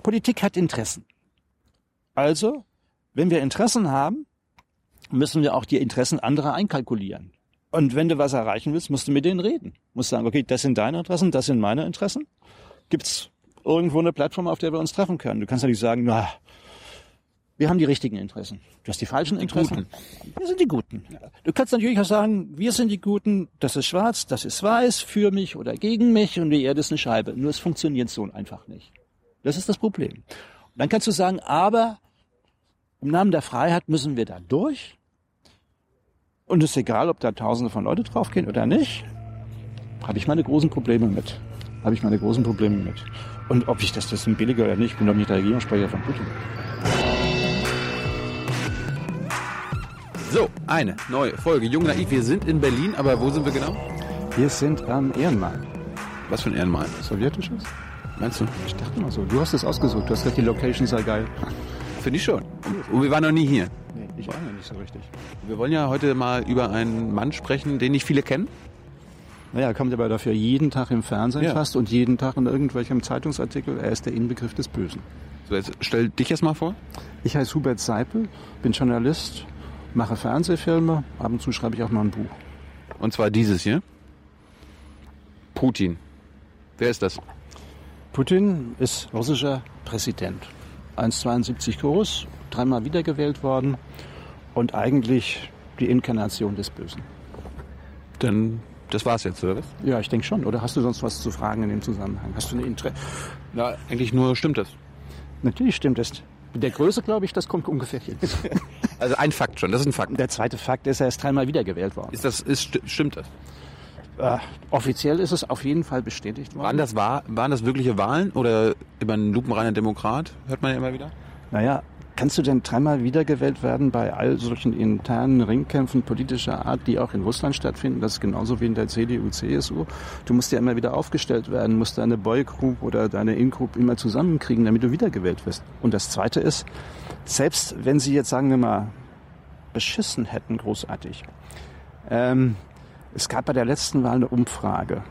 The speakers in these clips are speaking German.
Politik hat Interessen. Also, wenn wir Interessen haben, müssen wir auch die Interessen anderer einkalkulieren. Und wenn du was erreichen willst, musst du mit denen reden. Musst sagen, okay, das sind deine Interessen, das sind meine Interessen. Gibt's irgendwo eine Plattform, auf der wir uns treffen können? Du kannst ja nicht sagen, na, wir haben die richtigen Interessen. Du hast die falschen Interessen. Die wir sind die Guten. Du kannst natürlich auch sagen, wir sind die Guten, das ist schwarz, das ist weiß, für mich oder gegen mich und die Erde ist eine Scheibe. Nur es funktioniert so einfach nicht. Das ist das Problem. Und dann kannst du sagen, aber im Namen der Freiheit müssen wir da durch. Und es ist egal, ob da tausende von Leute draufgehen oder nicht. Habe ich meine großen Probleme mit. Habe ich meine großen Probleme mit. Und ob ich das dessen billiger oder nicht, ich bin doch nicht der Regierungssprecher von Putin. So, eine neue Folge Jung Naiv. Wir sind in Berlin, aber wo sind wir genau? Wir sind am Ehrenmal. Was für ein Ehrenmal? Sowjetisches? Meinst du? Ich dachte mal so. Du hast es ausgesucht. Du hast gesagt, die Location sei geil. Finde ich schon. Und wir waren noch nie hier. Nee, ich war noch nicht so richtig. Wir wollen ja heute mal über einen Mann sprechen, den nicht viele kennen. Naja, kommt aber dafür jeden Tag im Fernsehen Ja. fast und jeden Tag in irgendwelchem Zeitungsartikel. Er ist der Inbegriff des Bösen. So, jetzt stell dich jetzt mal vor. Ich heiße Hubert Seipel, bin Journalist, mache Fernsehfilme. Ab und zu schreibe ich auch mal ein Buch. Und zwar dieses hier. Putin. Wer ist das? Putin ist russischer Präsident. 1,72 groß, dreimal wiedergewählt worden und eigentlich die Inkarnation des Bösen. Dann, das war's jetzt, oder was? Ja, ich denke schon. Oder hast du sonst was zu fragen in dem Zusammenhang? Hast du eine Interesse? Na, eigentlich nur stimmt das. Natürlich stimmt es. Mit der Größe, glaube ich, das kommt ungefähr hin. Also ein Fakt schon, das ist ein Fakt. Der zweite Fakt ist, er ist dreimal wiedergewählt worden. Ist das, ist, sti- stimmt das? Äh, offiziell ist es auf jeden Fall bestätigt worden. Waren das, wahr, waren das wirkliche Wahlen oder immer ein lupenreiner Demokrat? Hört man ja immer wieder. Naja, kannst du denn dreimal wiedergewählt werden bei all solchen internen Ringkämpfen politischer Art, die auch in Russland stattfinden? Das ist genauso wie in der CDU, CSU. Du musst ja immer wieder aufgestellt werden, musst deine Boy-Group oder deine In-Group immer zusammenkriegen, damit du wiedergewählt wirst. Und das Zweite ist, selbst wenn sie jetzt, sagen wir mal, beschissen hätten, großartig, ähm, es gab bei der letzten Wahl eine Umfrage.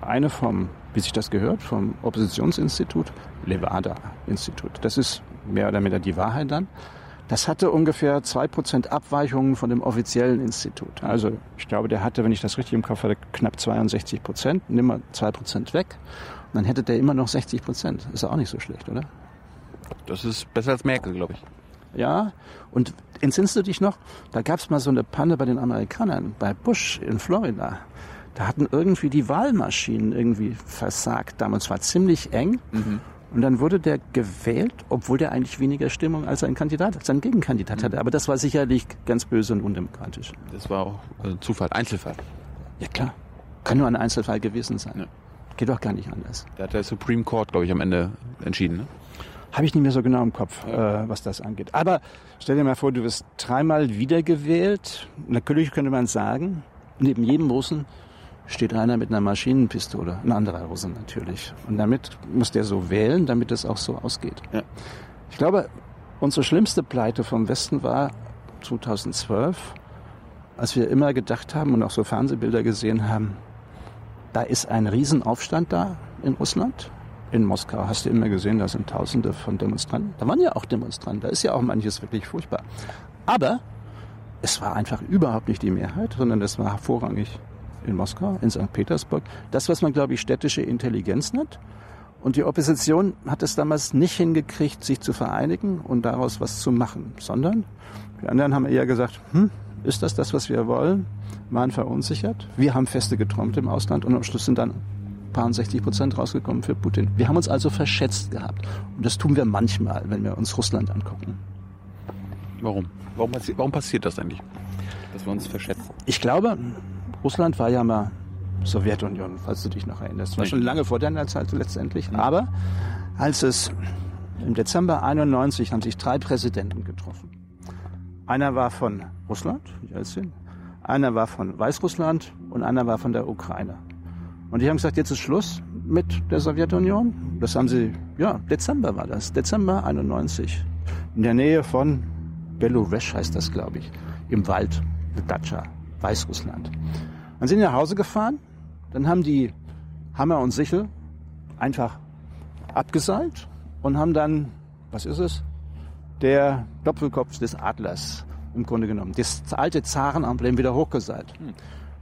Eine vom, wie sich das gehört, vom Oppositionsinstitut, Levada-Institut. Das ist mehr oder minder die Wahrheit dann. Das hatte ungefähr zwei Prozent Abweichungen von dem offiziellen Institut. Also ich glaube, der hatte, wenn ich das richtig im Kopf hatte, knapp 62 Prozent. Nimm mal zwei Prozent weg. Und dann hätte der immer noch 60 Prozent. Ist ja auch nicht so schlecht, oder? Das ist besser als Merkel, glaube ich. Ja, und entsinnst du dich noch? Da gab es mal so eine Panne bei den Amerikanern, bei Bush in Florida. Da hatten irgendwie die Wahlmaschinen irgendwie versagt. Damals war ziemlich eng. Und dann wurde der gewählt, obwohl der eigentlich weniger Stimmung als sein Kandidat, sein Gegenkandidat hatte. Aber das war sicherlich ganz böse und undemokratisch. Das war auch äh, Zufall, Einzelfall. Ja klar, kann nur ein Einzelfall gewesen sein. Ja. Geht doch gar nicht anders. Da hat der Supreme Court, glaube ich, am Ende entschieden. Ne? Habe ich nicht mehr so genau im Kopf, äh, was das angeht. Aber stell dir mal vor, du wirst dreimal wiedergewählt. Natürlich könnte man sagen, neben jedem Russen steht einer mit einer Maschinenpistole. Ein anderer Russe natürlich. Und damit muss der so wählen, damit es auch so ausgeht. Ja. Ich glaube, unsere schlimmste Pleite vom Westen war 2012, als wir immer gedacht haben und auch so Fernsehbilder gesehen haben, da ist ein Riesenaufstand da in Russland. In Moskau hast du immer gesehen, da sind Tausende von Demonstranten. Da waren ja auch Demonstranten, da ist ja auch manches wirklich furchtbar. Aber es war einfach überhaupt nicht die Mehrheit, sondern es war vorrangig in Moskau, in St. Petersburg. Das, was man, glaube ich, städtische Intelligenz nennt. Und die Opposition hat es damals nicht hingekriegt, sich zu vereinigen und daraus was zu machen, sondern die anderen haben eher gesagt, hm, ist das das, was wir wollen? Waren verunsichert. Wir haben Feste geträumt im Ausland und am Schluss sind dann paar 60 Prozent rausgekommen für Putin. Wir haben uns also verschätzt gehabt. Und das tun wir manchmal, wenn wir uns Russland angucken. Warum? Warum, passi warum passiert das eigentlich? Dass wir uns verschätzen. Ich glaube, Russland war ja mal Sowjetunion, falls du dich noch erinnerst. War schon lange vor deiner Zeit letztendlich. Aber als es im Dezember 91 haben sich drei Präsidenten getroffen. Einer war von Russland, Jelzin, einer war von Weißrussland und einer war von der Ukraine. Und die haben gesagt, jetzt ist Schluss mit der Sowjetunion. Das haben sie, ja, Dezember war das, Dezember 91. In der Nähe von Belovesch heißt das, glaube ich, im Wald, Datscha, Weißrussland. Dann sind die nach Hause gefahren, dann haben die Hammer und Sichel einfach abgeseilt und haben dann, was ist es? Der Doppelkopf des Adlers im Grunde genommen. Das alte Zarenemblem wieder hochgeseilt.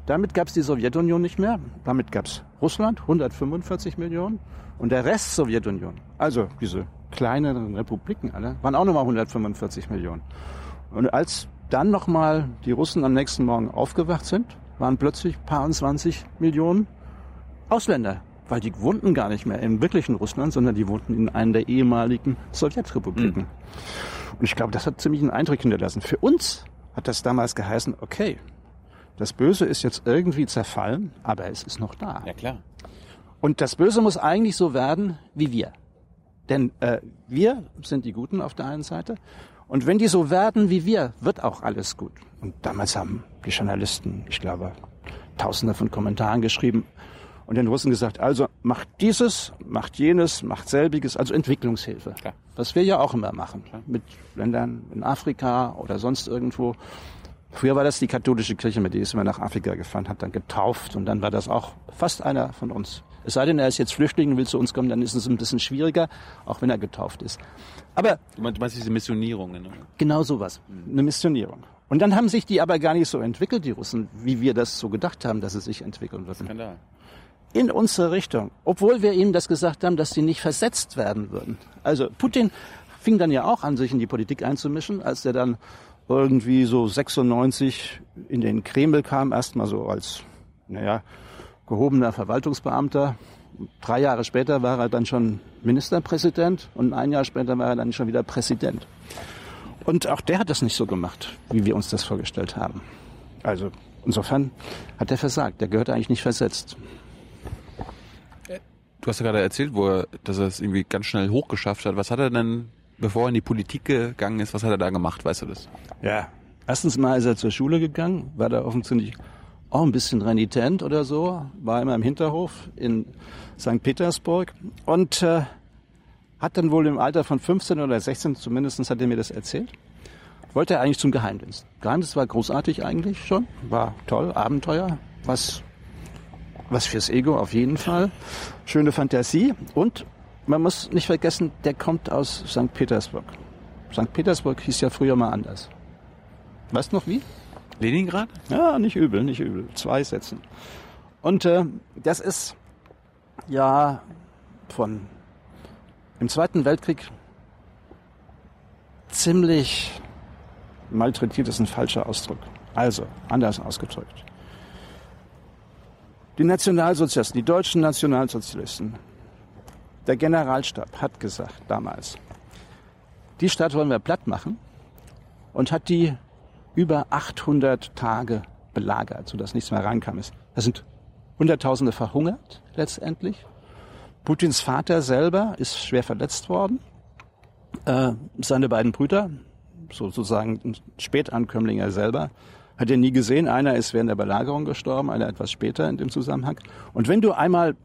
Damit gab es die Sowjetunion nicht mehr. Damit gab es Russland, 145 Millionen. Und der Rest Sowjetunion, also diese kleineren Republiken alle, waren auch nochmal 145 Millionen. Und als dann nochmal die Russen am nächsten Morgen aufgewacht sind, waren plötzlich paar 20 Millionen Ausländer. Weil die wohnten gar nicht mehr im wirklichen Russland, sondern die wohnten in einer der ehemaligen Sowjetrepubliken. Mhm. Und ich glaube, das hat ziemlich einen Eindruck hinterlassen. Für uns hat das damals geheißen, okay, das Böse ist jetzt irgendwie zerfallen, aber es ist noch da. Ja, klar. Und das Böse muss eigentlich so werden wie wir. Denn äh, wir sind die Guten auf der einen Seite. Und wenn die so werden wie wir, wird auch alles gut. Und damals haben die Journalisten, ich glaube, tausende von Kommentaren geschrieben und den Russen gesagt, also macht dieses, macht jenes, macht selbiges, also Entwicklungshilfe. Klar. Was wir ja auch immer machen. Klar. Mit Ländern in Afrika oder sonst irgendwo. Früher war das die katholische Kirche, mit der ist immer nach Afrika gefahren, hat dann getauft und dann war das auch fast einer von uns. Es sei denn, er ist jetzt Flüchtling und will zu uns kommen, dann ist es ein bisschen schwieriger, auch wenn er getauft ist. Aber du meinst diese Missionierung? Ne? Genau sowas, eine Missionierung. Und dann haben sich die aber gar nicht so entwickelt, die Russen, wie wir das so gedacht haben, dass sie sich entwickeln würden. Skandal. In unsere Richtung, obwohl wir ihnen das gesagt haben, dass sie nicht versetzt werden würden. Also Putin fing dann ja auch an, sich in die Politik einzumischen, als er dann irgendwie so 96 in den Kreml kam, erstmal so als, naja, gehobener Verwaltungsbeamter. Drei Jahre später war er dann schon Ministerpräsident und ein Jahr später war er dann schon wieder Präsident. Und auch der hat das nicht so gemacht, wie wir uns das vorgestellt haben. Also insofern hat er versagt. Der gehört eigentlich nicht versetzt. Du hast ja gerade erzählt, wo er, dass er es irgendwie ganz schnell hochgeschafft hat. Was hat er denn bevor er in die Politik gegangen ist, was hat er da gemacht, weißt du das? Ja, erstens mal ist er zur Schule gegangen, war da offensichtlich auch ein bisschen renitent oder so, war immer im Hinterhof in St. Petersburg und äh, hat dann wohl im Alter von 15 oder 16, zumindest hat er mir das erzählt, wollte er eigentlich zum Geheimdienst. Geheimdienst war großartig eigentlich schon, war toll, Abenteuer, was, was fürs Ego auf jeden Fall, schöne Fantasie und man muss nicht vergessen, der kommt aus St. Petersburg. St. Petersburg hieß ja früher mal anders. Weißt du noch wie? Leningrad? Ja, nicht übel, nicht übel. Zwei Sätzen. Und äh, das ist ja von im Zweiten Weltkrieg ziemlich malträtiert ist ein falscher Ausdruck. Also, anders ausgedrückt. Die Nationalsozialisten, die deutschen Nationalsozialisten der Generalstab hat gesagt damals, die Stadt wollen wir platt machen und hat die über 800 Tage belagert, sodass nichts mehr reinkam. Da sind Hunderttausende verhungert letztendlich. Putins Vater selber ist schwer verletzt worden. Äh, seine beiden Brüder, sozusagen Spätankömmlinge selber, hat er nie gesehen. Einer ist während der Belagerung gestorben, einer etwas später in dem Zusammenhang. Und wenn du einmal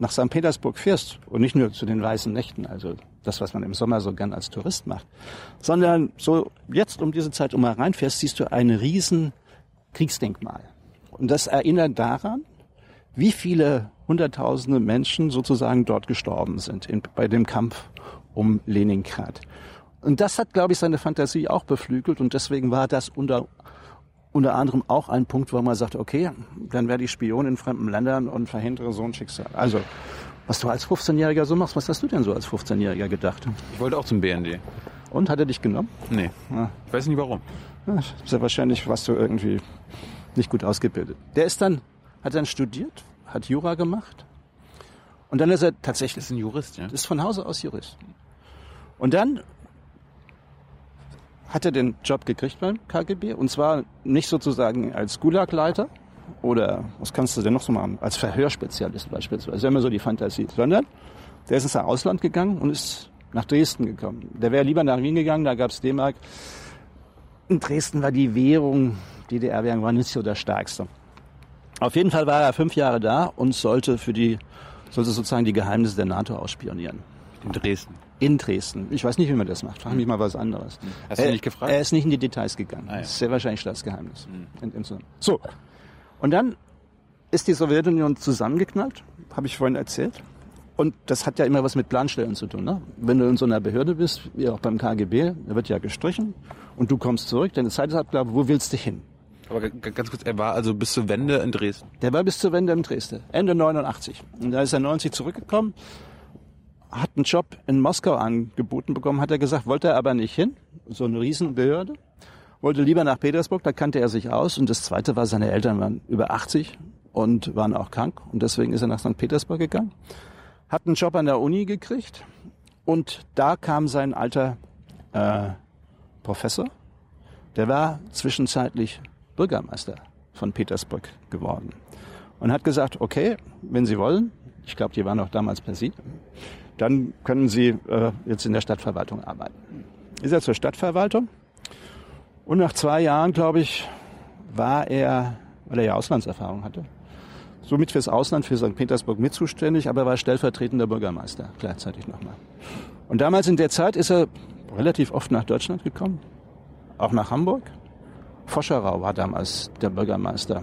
nach St. Petersburg fährst und nicht nur zu den weißen Nächten, also das, was man im Sommer so gern als Tourist macht, sondern so jetzt um diese Zeit um mal reinfährst, siehst du ein riesen Kriegsdenkmal. Und das erinnert daran, wie viele hunderttausende Menschen sozusagen dort gestorben sind in, bei dem Kampf um Leningrad. Und das hat, glaube ich, seine Fantasie auch beflügelt und deswegen war das unter unter anderem auch ein Punkt, wo man sagt, okay, dann werde ich Spion in fremden Ländern und verhindere so ein Schicksal. Also, was du als 15-Jähriger so machst, was hast du denn so als 15-Jähriger gedacht? Ich wollte auch zum BND. Und, hat er dich genommen? Nee. Ja. Ich weiß nicht warum. Ja, sehr wahrscheinlich warst du irgendwie nicht gut ausgebildet. Der ist dann, hat dann studiert, hat Jura gemacht. Und dann ist er tatsächlich... Ist ein Jurist, ja? Ist von Hause aus Jurist. Und dann hat er den Job gekriegt beim KGB und zwar nicht sozusagen als Gulagleiter oder was kannst du denn noch so machen, als Verhörspezialist beispielsweise, ist immer so die Fantasie, sondern der ist ins Ausland gegangen und ist nach Dresden gekommen. Der wäre lieber nach Wien gegangen, da gab es D-Mark. In Dresden war die Währung, DDR-Währung war nicht so der stärkste. Auf jeden Fall war er fünf Jahre da und sollte für die, sollte sozusagen die Geheimnisse der NATO ausspionieren. In Dresden in Dresden. Ich weiß nicht, wie man das macht. Frag mich mal was anderes. Hast er, du nicht gefragt? Er ist nicht in die Details gegangen. Ah, ja. Das ist sehr wahrscheinlich Staatsgeheimnis. Mhm. so. Und dann ist die Sowjetunion zusammengeknallt, habe ich vorhin erzählt. Und das hat ja immer was mit Planstellen zu tun. Ne? Wenn du in so einer Behörde bist, wie auch beim KGB, da wird ja gestrichen und du kommst zurück, deine Zeit ist abgelaufen, wo willst du hin? Aber ganz kurz, er war also bis zur Wende in Dresden. Der war bis zur Wende in Dresden, Ende 89. Und da ist er 90 zurückgekommen, hat einen Job in Moskau angeboten bekommen, hat er gesagt, wollte er aber nicht hin, so eine Riesenbehörde, wollte lieber nach Petersburg, da kannte er sich aus. Und das Zweite war, seine Eltern waren über 80 und waren auch krank. Und deswegen ist er nach St. Petersburg gegangen, hat einen Job an der Uni gekriegt. Und da kam sein alter äh, Professor, der war zwischenzeitlich Bürgermeister von Petersburg geworden. Und hat gesagt, okay, wenn Sie wollen, ich glaube, die waren auch damals per Sie, dann können Sie äh, jetzt in der Stadtverwaltung arbeiten. Ist er zur Stadtverwaltung und nach zwei Jahren, glaube ich, war er, weil er ja Auslandserfahrung hatte, somit fürs Ausland, für St. Petersburg mit zuständig, aber war stellvertretender Bürgermeister gleichzeitig nochmal. Und damals in der Zeit ist er relativ oft nach Deutschland gekommen, auch nach Hamburg. Foscherau war damals der Bürgermeister.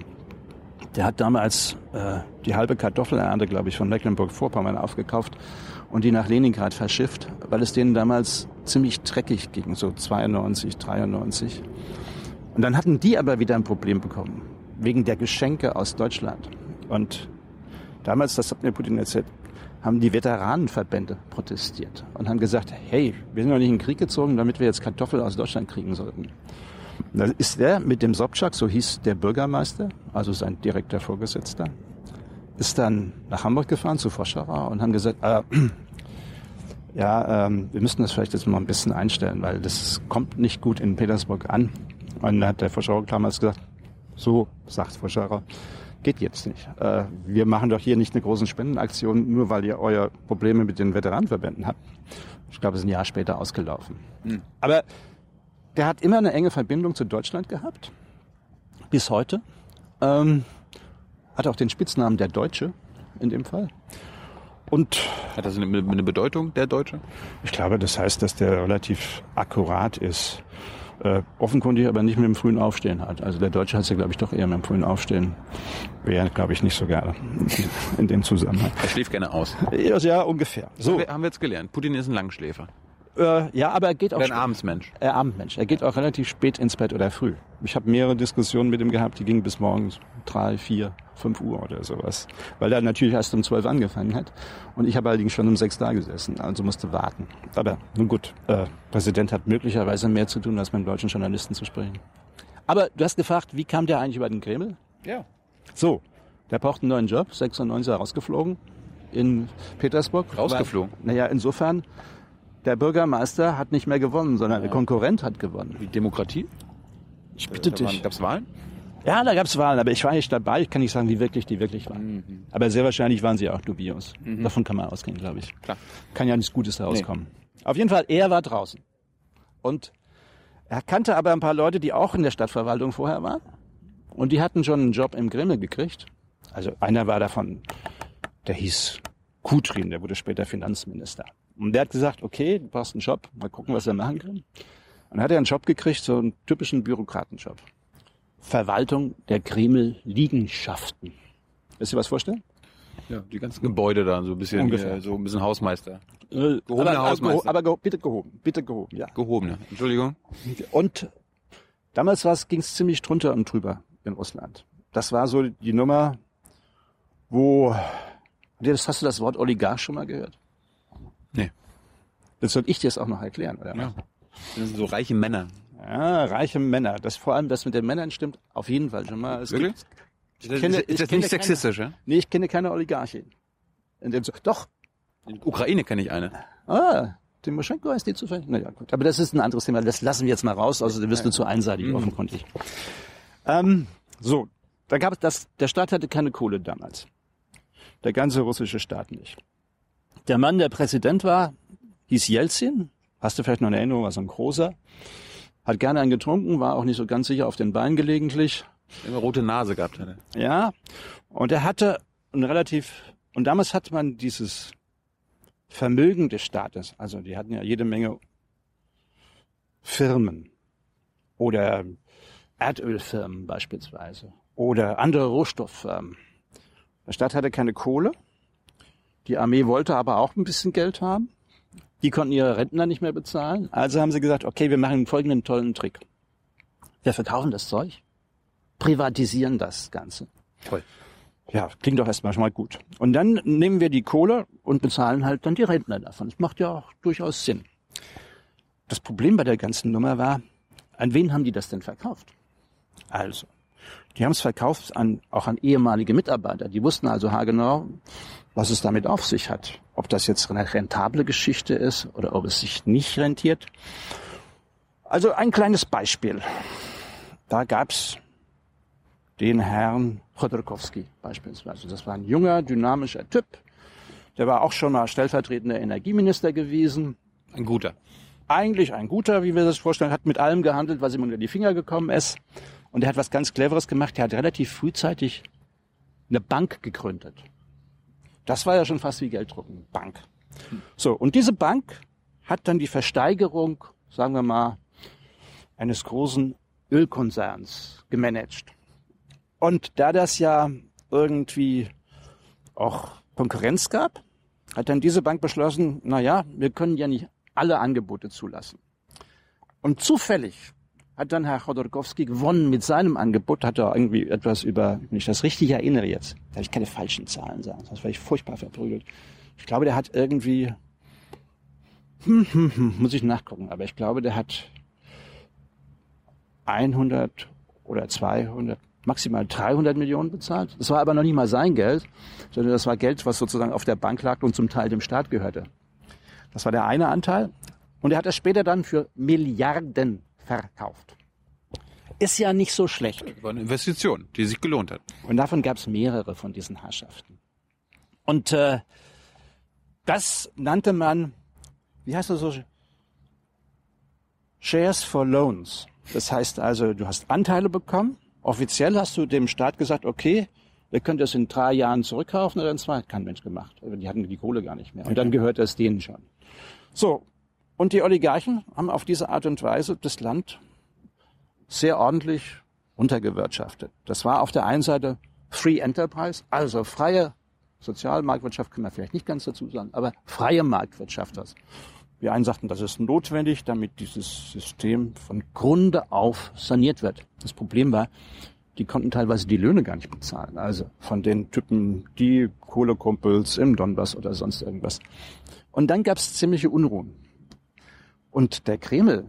Der hat damals äh, die halbe Kartoffelernte, glaube ich, von Mecklenburg-Vorpommern aufgekauft und die nach Leningrad verschifft, weil es denen damals ziemlich dreckig ging, so 92, 93. Und dann hatten die aber wieder ein Problem bekommen, wegen der Geschenke aus Deutschland. Und damals, das hat mir Putin erzählt, haben die Veteranenverbände protestiert und haben gesagt, hey, wir sind doch nicht in den Krieg gezogen, damit wir jetzt Kartoffeln aus Deutschland kriegen sollten. Da ist der mit dem Sobczak, so hieß der Bürgermeister, also sein direkter Vorgesetzter, ist dann nach Hamburg gefahren zu Foscherau und haben gesagt, äh, ja, ähm, wir müssten das vielleicht jetzt mal ein bisschen einstellen, weil das kommt nicht gut in Petersburg an. Und dann hat der Foscherau damals gesagt, so sagt Foscherau, geht jetzt nicht. Äh, wir machen doch hier nicht eine große Spendenaktion, nur weil ihr eure Probleme mit den Veteranenverbänden habt. Ich glaube, es ist ein Jahr später ausgelaufen. Aber der hat immer eine enge Verbindung zu Deutschland gehabt, bis heute. Ähm, hat auch den Spitznamen der Deutsche in dem Fall. Und Hat das eine, eine Bedeutung, der Deutsche? ich glaube, das heißt, dass der relativ akkurat ist. Äh, offenkundig aber nicht mit dem frühen Aufstehen hat. Also der Deutsche hat es ja, glaube ich, doch eher mit dem frühen Aufstehen. Wäre, glaube ich, nicht so gerne in dem Zusammenhang. Er schläft gerne aus. Ja, ja ungefähr. So, Wir, haben wir jetzt gelernt. Putin ist ein Langschläfer. Äh, ja, aber er geht auch ein Abendsmensch. Er Abendmensch. Er geht auch relativ spät ins Bett oder früh. Ich habe mehrere Diskussionen mit ihm gehabt, die gingen bis morgens drei, vier, fünf Uhr oder sowas. Weil er natürlich erst um zwölf angefangen hat. Und ich habe allerdings schon um sechs da gesessen, also musste warten. Aber nun gut, äh, Präsident hat möglicherweise mehr zu tun, als mit deutschen Journalisten zu sprechen. Aber du hast gefragt, wie kam der eigentlich über den Kreml? Ja. So, der braucht einen neuen Job, 96 rausgeflogen in Petersburg. Rausgeflogen? War, naja, insofern, der Bürgermeister hat nicht mehr gewonnen, sondern der Konkurrent hat gewonnen. Die Demokratie? Ich bitte dich. Gab es Wahlen? Ja, da gab's Wahlen, aber ich war nicht dabei. Ich kann nicht sagen, wie wirklich die wirklich waren. Aber sehr wahrscheinlich waren sie auch dubios. Davon kann man ausgehen, glaube ich. Klar. Kann ja nichts Gutes herauskommen. Auf jeden Fall, er war draußen. Und er kannte aber ein paar Leute, die auch in der Stadtverwaltung vorher waren. Und die hatten schon einen Job im Kreml gekriegt. Also einer war davon, der hieß Kutrin, der wurde später Finanzminister. Und der hat gesagt, okay, du brauchst einen Job, mal gucken, was er machen kann. Und dann hat er einen Job gekriegt, so einen typischen Bürokratenjob. Verwaltung der Kreml-Liegenschaften. Willst du dir was vorstellen? Ja, die ganzen Gebäude da, so ein bisschen, Ungefähr. äh, so ein bisschen Hausmeister. Gehobener Gehobener aber, Hausmeister. aber, geho- bitte gehoben, bitte gehoben, ja. Gehobene. Entschuldigung. Und damals ging es ziemlich drunter und drüber in Russland. Das war so die Nummer, wo, hast du das Wort Oligarch schon mal gehört? Nee. Das soll ich dir das auch noch erklären, oder? Ja. Das sind so reiche Männer. Ja, reiche Männer. Das vor allem das mit den Männern stimmt auf jeden Fall schon mal. Es Wirklich? Gibt, Ist das, kenne- ist ich das nicht keine- sexistisch, ja? nee, ich kenne keine Oligarchin. In dem, so- doch, In der Ukraine kenne ich eine. Ah, Timoschenko heißt die zufällig? Naja, gut. Aber das ist ein anderes Thema. Das lassen wir jetzt mal raus, also da wirst du zu einseitig offenkundig. Ähm, so, da gab es das, der Staat hatte keine Kohle damals. Der ganze russische Staat nicht. Der Mann, der Präsident war, hieß Jelzin. Hast du vielleicht noch eine Erinnerung, war so ein großer. Hat gerne einen getrunken, war auch nicht so ganz sicher auf den Beinen gelegentlich. Immer rote Nase gehabt hatte. Ja, und er hatte ein relativ, und damals hat man dieses Vermögen des Staates, also die hatten ja jede Menge Firmen oder Erdölfirmen beispielsweise oder andere Rohstofffirmen. Der Staat hatte keine Kohle, Die Armee wollte aber auch ein bisschen Geld haben. Die konnten ihre Rentner nicht mehr bezahlen. Also haben sie gesagt, okay, wir machen folgenden tollen Trick. Wir verkaufen das Zeug, privatisieren das Ganze. Toll. Ja, klingt doch erstmal schon mal gut. Und dann nehmen wir die Kohle und bezahlen halt dann die Rentner davon. Das macht ja auch durchaus Sinn. Das Problem bei der ganzen Nummer war, an wen haben die das denn verkauft? Also, die haben es verkauft an, auch an ehemalige Mitarbeiter. Die wussten also haargenau, was es damit auf sich hat. Ob das jetzt eine rentable Geschichte ist oder ob es sich nicht rentiert. Also ein kleines Beispiel. Da gab's den Herrn Chodorkowski beispielsweise. Das war ein junger, dynamischer Typ. Der war auch schon mal stellvertretender Energieminister gewesen. Ein guter. Eigentlich ein guter, wie wir das vorstellen, hat mit allem gehandelt, was ihm unter die Finger gekommen ist. Und er hat was ganz Cleveres gemacht. Er hat relativ frühzeitig eine Bank gegründet. Das war ja schon fast wie Gelddrucken. Bank. So, und diese Bank hat dann die Versteigerung, sagen wir mal, eines großen Ölkonzerns gemanagt. Und da das ja irgendwie auch Konkurrenz gab, hat dann diese Bank beschlossen, na ja, wir können ja nicht alle Angebote zulassen. Und zufällig hat dann Herr Chodorkowski gewonnen mit seinem Angebot, hat er irgendwie etwas über, wenn ich das richtig erinnere jetzt, darf ich keine falschen Zahlen sagen, das war ich furchtbar verprügelt. Ich glaube, der hat irgendwie, hm, hm, hm, muss ich nachgucken, aber ich glaube, der hat 100 oder 200, maximal 300 Millionen bezahlt. Das war aber noch nicht mal sein Geld, sondern das war Geld, was sozusagen auf der Bank lag und zum Teil dem Staat gehörte. Das war der eine Anteil. Und er hat das später dann für Milliarden verkauft. Ist ja nicht so schlecht. Das war eine Investition, die sich gelohnt hat. Und davon gab es mehrere von diesen Herrschaften. Und äh, das nannte man, wie heißt das so? Shares for Loans. Das heißt also, du hast Anteile bekommen. Offiziell hast du dem Staat gesagt, okay, wir können das in drei Jahren zurückkaufen oder in zwei. Hat kein Mensch gemacht. Die hatten die Kohle gar nicht mehr. Und dann gehört das denen schon. So. Und die Oligarchen haben auf diese Art und Weise das Land sehr ordentlich untergewirtschaftet. Das war auf der einen Seite Free Enterprise, also freie Sozialmarktwirtschaft, kann man vielleicht nicht ganz dazu sagen, aber freie Marktwirtschaft. Das. Wir einen sagten, das ist notwendig, damit dieses System von Grunde auf saniert wird. Das Problem war, die konnten teilweise die Löhne gar nicht bezahlen. Also von den Typen, die Kohlekumpels im Donbass oder sonst irgendwas. Und dann gab es ziemliche Unruhen. Und der Kreml,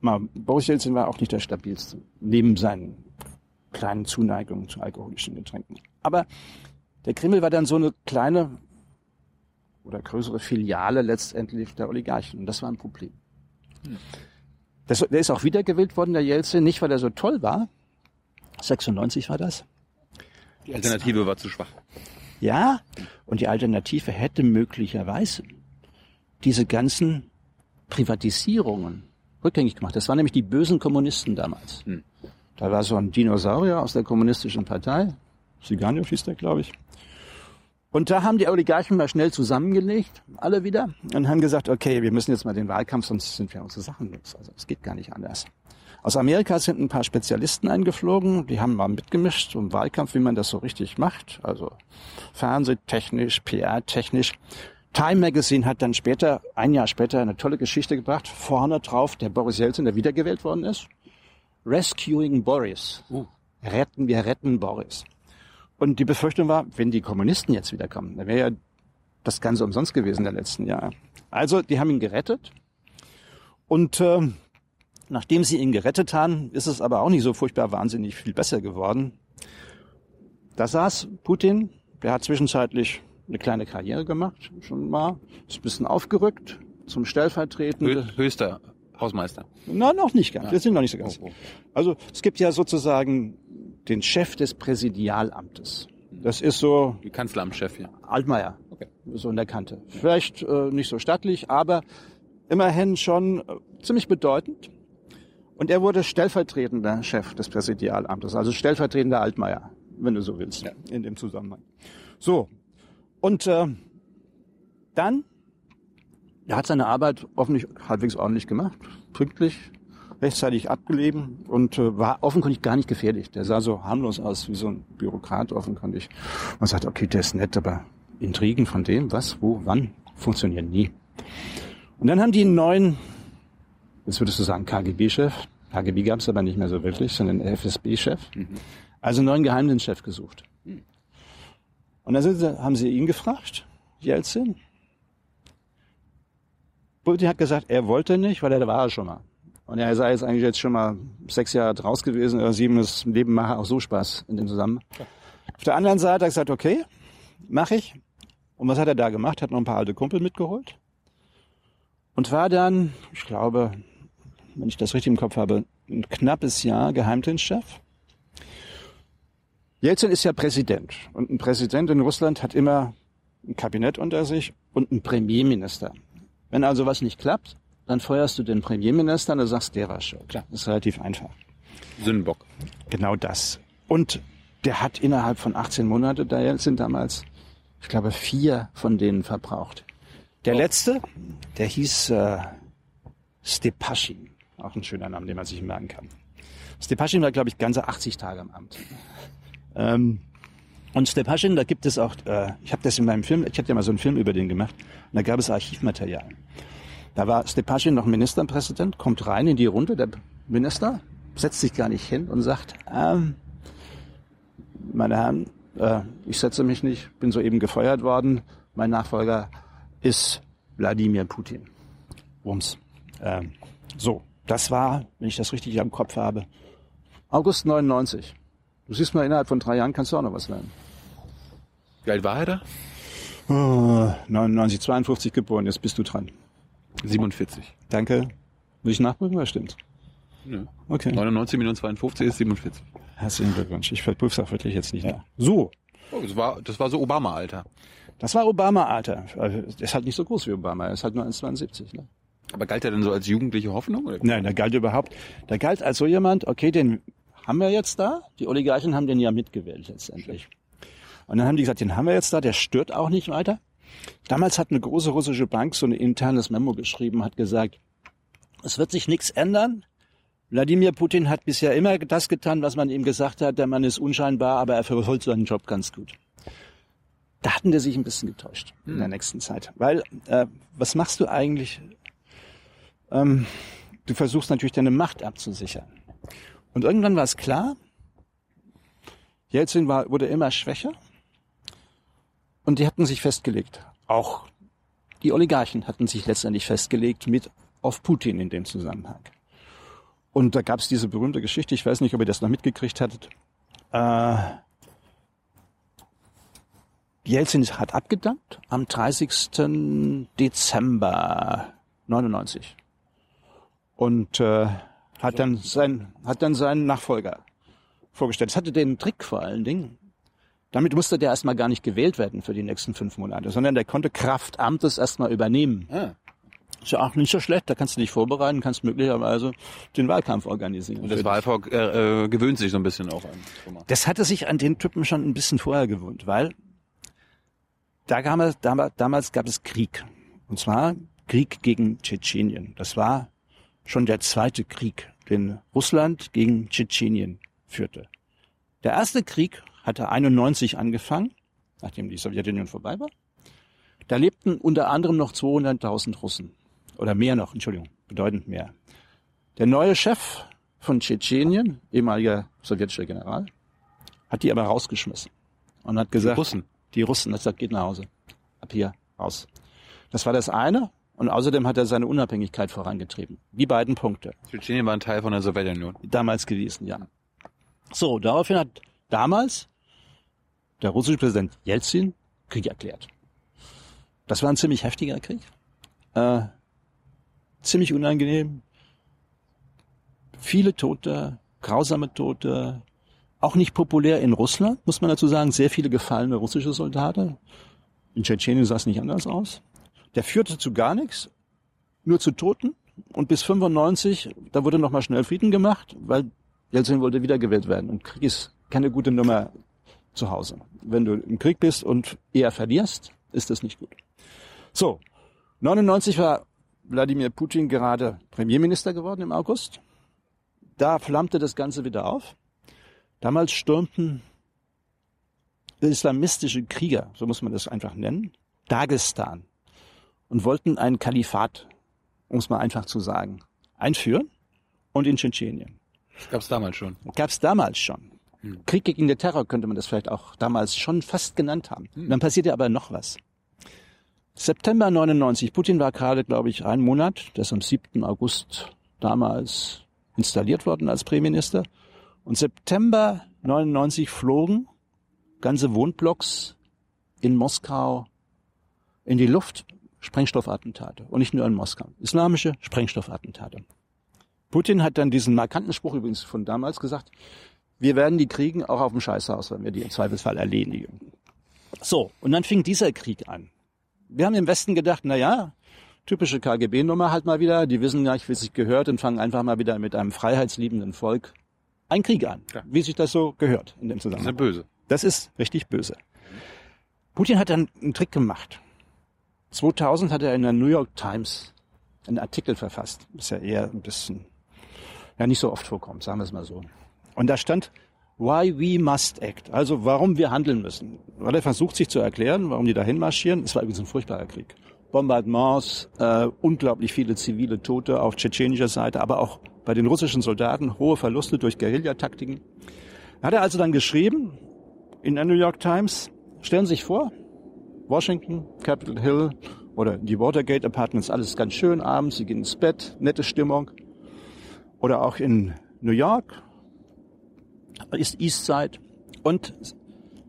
mal, Boris Jelzin war auch nicht der stabilste, neben seinen kleinen Zuneigungen zu alkoholischen Getränken. Aber der Kreml war dann so eine kleine oder größere Filiale letztendlich der Oligarchen. Und das war ein Problem. Das, der ist auch wiedergewählt worden, der Jelzin, nicht weil er so toll war. 96 war das. Die Alternative war zu schwach. Ja, und die Alternative hätte möglicherweise diese ganzen Privatisierungen rückgängig gemacht. Das waren nämlich die bösen Kommunisten damals. Hm. Da war so ein Dinosaurier aus der kommunistischen Partei. Siganov hieß der, glaube ich. Und da haben die Oligarchen mal schnell zusammengelegt, alle wieder, und haben gesagt, okay, wir müssen jetzt mal den Wahlkampf, sonst sind wir unsere Sachen los. Also es geht gar nicht anders. Aus Amerika sind ein paar Spezialisten eingeflogen, die haben mal mitgemischt im Wahlkampf, wie man das so richtig macht. Also Fernsehtechnisch, PR-technisch. Time Magazine hat dann später, ein Jahr später, eine tolle Geschichte gebracht. Vorne drauf der Boris Jelzin, der wiedergewählt worden ist. Rescuing Boris. Uh. Retten, wir retten Boris. Und die Befürchtung war, wenn die Kommunisten jetzt wiederkommen, dann wäre ja das Ganze umsonst gewesen der letzten Jahre. Also, die haben ihn gerettet. Und äh, nachdem sie ihn gerettet haben, ist es aber auch nicht so furchtbar wahnsinnig viel besser geworden. Da saß Putin, der hat zwischenzeitlich eine kleine Karriere gemacht, schon mal, ist ein bisschen aufgerückt zum Stellvertretenden. Höchster Hausmeister. Na, noch nicht ganz. Wir sind noch nicht so ganz. Oh, oh. Also es gibt ja sozusagen den Chef des Präsidialamtes. Das ist so Die Kanzleramtschef hier. Altmaier, Okay. so in der Kante. Vielleicht äh, nicht so stattlich, aber immerhin schon äh, ziemlich bedeutend. Und er wurde stellvertretender Chef des Präsidialamtes, also stellvertretender Altmaier, wenn du so willst, Ja. in dem Zusammenhang. So, und äh, dann, er hat seine Arbeit offensichtlich halbwegs ordentlich gemacht, pünktlich, rechtzeitig abgeleben und äh, war offenkundig gar nicht gefährlich. Der sah so harmlos aus, wie so ein Bürokrat offenkundig. Man sagt, okay, der ist nett, aber Intrigen von dem, was, wo, wann, funktionieren nie. Und dann haben die einen neuen, jetzt würdest du sagen KGB-Chef, KGB gab es aber nicht mehr so wirklich, sondern FSB-Chef, mhm. also einen neuen Geheimdienstchef gesucht. Und dann sie, haben sie ihn gefragt, Jelzin. Putin hat gesagt, er wollte nicht, weil er da war schon mal. Und er sei jetzt eigentlich jetzt schon mal sechs Jahre draus gewesen, oder sieben, das Leben mache auch so Spaß in dem Zusammenhang. Auf der anderen Seite hat er gesagt, okay, mache ich. Und was hat er da gemacht? Hat noch ein paar alte Kumpel mitgeholt. Und war dann, ich glaube, wenn ich das richtig im Kopf habe, ein knappes Jahr Geheimdienstchef. Jelzin ist ja Präsident. Und ein Präsident in Russland hat immer ein Kabinett unter sich und einen Premierminister. Wenn also was nicht klappt, dann feuerst du den Premierminister und du sagst, der war schuld. Klar, das ist relativ einfach. Sündenbock. Genau das. Und der hat innerhalb von 18 Monaten, da sind damals, ich glaube, vier von denen verbraucht. Der oh. letzte, der hieß äh, Stepaschin. Auch ein schöner Name, den man sich merken kann. Stepaschin war, glaube ich, ganze 80 Tage im Amt. Ähm, und Stepaschin, da gibt es auch, äh, ich habe das in meinem Film, ich hatte ja mal so einen Film über den gemacht, und da gab es Archivmaterial. Da war Stepaschin noch Ministerpräsident, kommt rein in die Runde, der Minister setzt sich gar nicht hin und sagt, ähm, meine Herren, äh, ich setze mich nicht, bin soeben gefeuert worden, mein Nachfolger ist Wladimir Putin. Rums. Ähm, so, das war, wenn ich das richtig am Kopf habe, August 99. Du siehst mal, innerhalb von drei Jahren kannst du auch noch was lernen. Wie alt war er da? Oh, 99, 52 geboren, jetzt bist du dran. 47. Danke. Will ich nachprüfen, oder stimmt? Nö. Okay. 99 minus 52 ist 47. Herzlichen Glückwunsch. Ich verprüfe es auch wirklich jetzt nicht ja. So. Oh, das war, das war so Obama-Alter. Das war Obama-Alter. Der ist halt nicht so groß wie Obama. Er ist halt nur 1,72. Ne? Aber galt er denn so als jugendliche Hoffnung? Oder? Nein, der galt überhaupt. Der galt als so jemand, okay, den haben wir jetzt da. Die Oligarchen haben den ja mitgewählt letztendlich. Und dann haben die gesagt, den haben wir jetzt da, der stört auch nicht weiter. Damals hat eine große russische Bank so ein internes Memo geschrieben, hat gesagt, es wird sich nichts ändern. Wladimir Putin hat bisher immer das getan, was man ihm gesagt hat. Der Mann ist unscheinbar, aber er verholt seinen Job ganz gut. Da hatten der sich ein bisschen getäuscht hm. in der hm. nächsten Zeit. Weil, äh, was machst du eigentlich? Ähm, du versuchst natürlich deine Macht abzusichern. Und irgendwann war es klar, Jelzin war, wurde immer schwächer und die hatten sich festgelegt. Auch die Oligarchen hatten sich letztendlich festgelegt mit auf Putin in dem Zusammenhang. Und da gab es diese berühmte Geschichte, ich weiß nicht, ob ihr das noch mitgekriegt hattet. Äh, Jelzin hat abgedankt am 30. Dezember 99 und äh, hat dann sein hat dann seinen Nachfolger vorgestellt. Es hatte den Trick vor allen Dingen, damit musste der erstmal gar nicht gewählt werden für die nächsten fünf Monate, sondern der konnte Kraft Amtes erstmal übernehmen. Ah. Ist ja auch nicht so schlecht, da kannst du dich vorbereiten, kannst möglicherweise den Wahlkampf organisieren. Und das Wahlvolk äh, äh, gewöhnt sich so ein bisschen auch an. Das hatte sich an den Typen schon ein bisschen vorher gewöhnt, weil da gab es, damals gab es Krieg. Und zwar Krieg gegen Tschetschenien. Das war schon der zweite Krieg, den Russland gegen Tschetschenien führte. Der erste Krieg hatte 91 angefangen, nachdem die Sowjetunion vorbei war. Da lebten unter anderem noch 200.000 Russen. Oder mehr noch, Entschuldigung, bedeutend mehr. Der neue Chef von Tschetschenien, ehemaliger sowjetischer General, hat die aber rausgeschmissen. Und hat gesagt, die Russen, die Russen, das geht nach Hause. Ab hier, raus. Das war das eine. Und außerdem hat er seine Unabhängigkeit vorangetrieben. Die beiden Punkte. Tschetschenien war ein Teil von der Sowjetunion. Damals gewesen, ja. So, daraufhin hat damals der russische Präsident Jelzin Krieg erklärt. Das war ein ziemlich heftiger Krieg. Äh, ziemlich unangenehm. Viele Tote, grausame Tote. Auch nicht populär in Russland, muss man dazu sagen. Sehr viele gefallene russische Soldaten. In Tschetschenien sah es nicht anders aus. Der führte zu gar nichts, nur zu Toten. Und bis 95, da wurde nochmal schnell Frieden gemacht, weil Jelzin wollte wiedergewählt werden. Und Krieg ist keine gute Nummer zu Hause. Wenn du im Krieg bist und eher verlierst, ist das nicht gut. So, 99 war Wladimir Putin gerade Premierminister geworden im August. Da flammte das Ganze wieder auf. Damals stürmten islamistische Krieger, so muss man das einfach nennen, Dagestan und wollten ein Kalifat, um es mal einfach zu sagen, einführen und in Tschetschenien. Gab es damals schon. Gab es damals schon. Hm. Krieg gegen den Terror könnte man das vielleicht auch damals schon fast genannt haben. Hm. Dann passierte aber noch was. September 99, Putin war gerade, glaube ich, ein Monat, der ist am 7. August damals installiert worden als Premierminister. Und September 99 flogen ganze Wohnblocks in Moskau in die Luft Sprengstoffattentate. Und nicht nur in Moskau. Islamische Sprengstoffattentate. Putin hat dann diesen markanten Spruch übrigens von damals gesagt, wir werden die kriegen auch auf dem Scheißhaus, wenn wir die im Zweifelsfall erledigen. So, und dann fing dieser Krieg an. Wir haben im Westen gedacht, na ja, typische KGB-Nummer halt mal wieder, die wissen gar nicht, wie es sich gehört und fangen einfach mal wieder mit einem freiheitsliebenden Volk einen Krieg an, ja. wie sich das so gehört in dem Zusammenhang. Das ist ja böse. Das ist richtig böse. Putin hat dann einen Trick gemacht. 2000 hat er in der New York Times einen Artikel verfasst. Ist ja eher ein bisschen, ja nicht so oft vorkommt, sagen wir es mal so. Und da stand, why we must act. Also warum wir handeln müssen. Weil er versucht sich zu erklären, warum die dahin marschieren. Es war übrigens ein furchtbarer Krieg. Bombardements, äh, unglaublich viele zivile Tote auf tschetschenischer Seite, aber auch bei den russischen Soldaten hohe Verluste durch Guerillataktiken. Hat er also dann geschrieben in der New York Times, stellen Sie sich vor, Washington, Capitol Hill oder die Watergate Apartments, alles ganz schön abends, Sie gehen ins Bett, nette Stimmung. Oder auch in New York, ist East Side. Und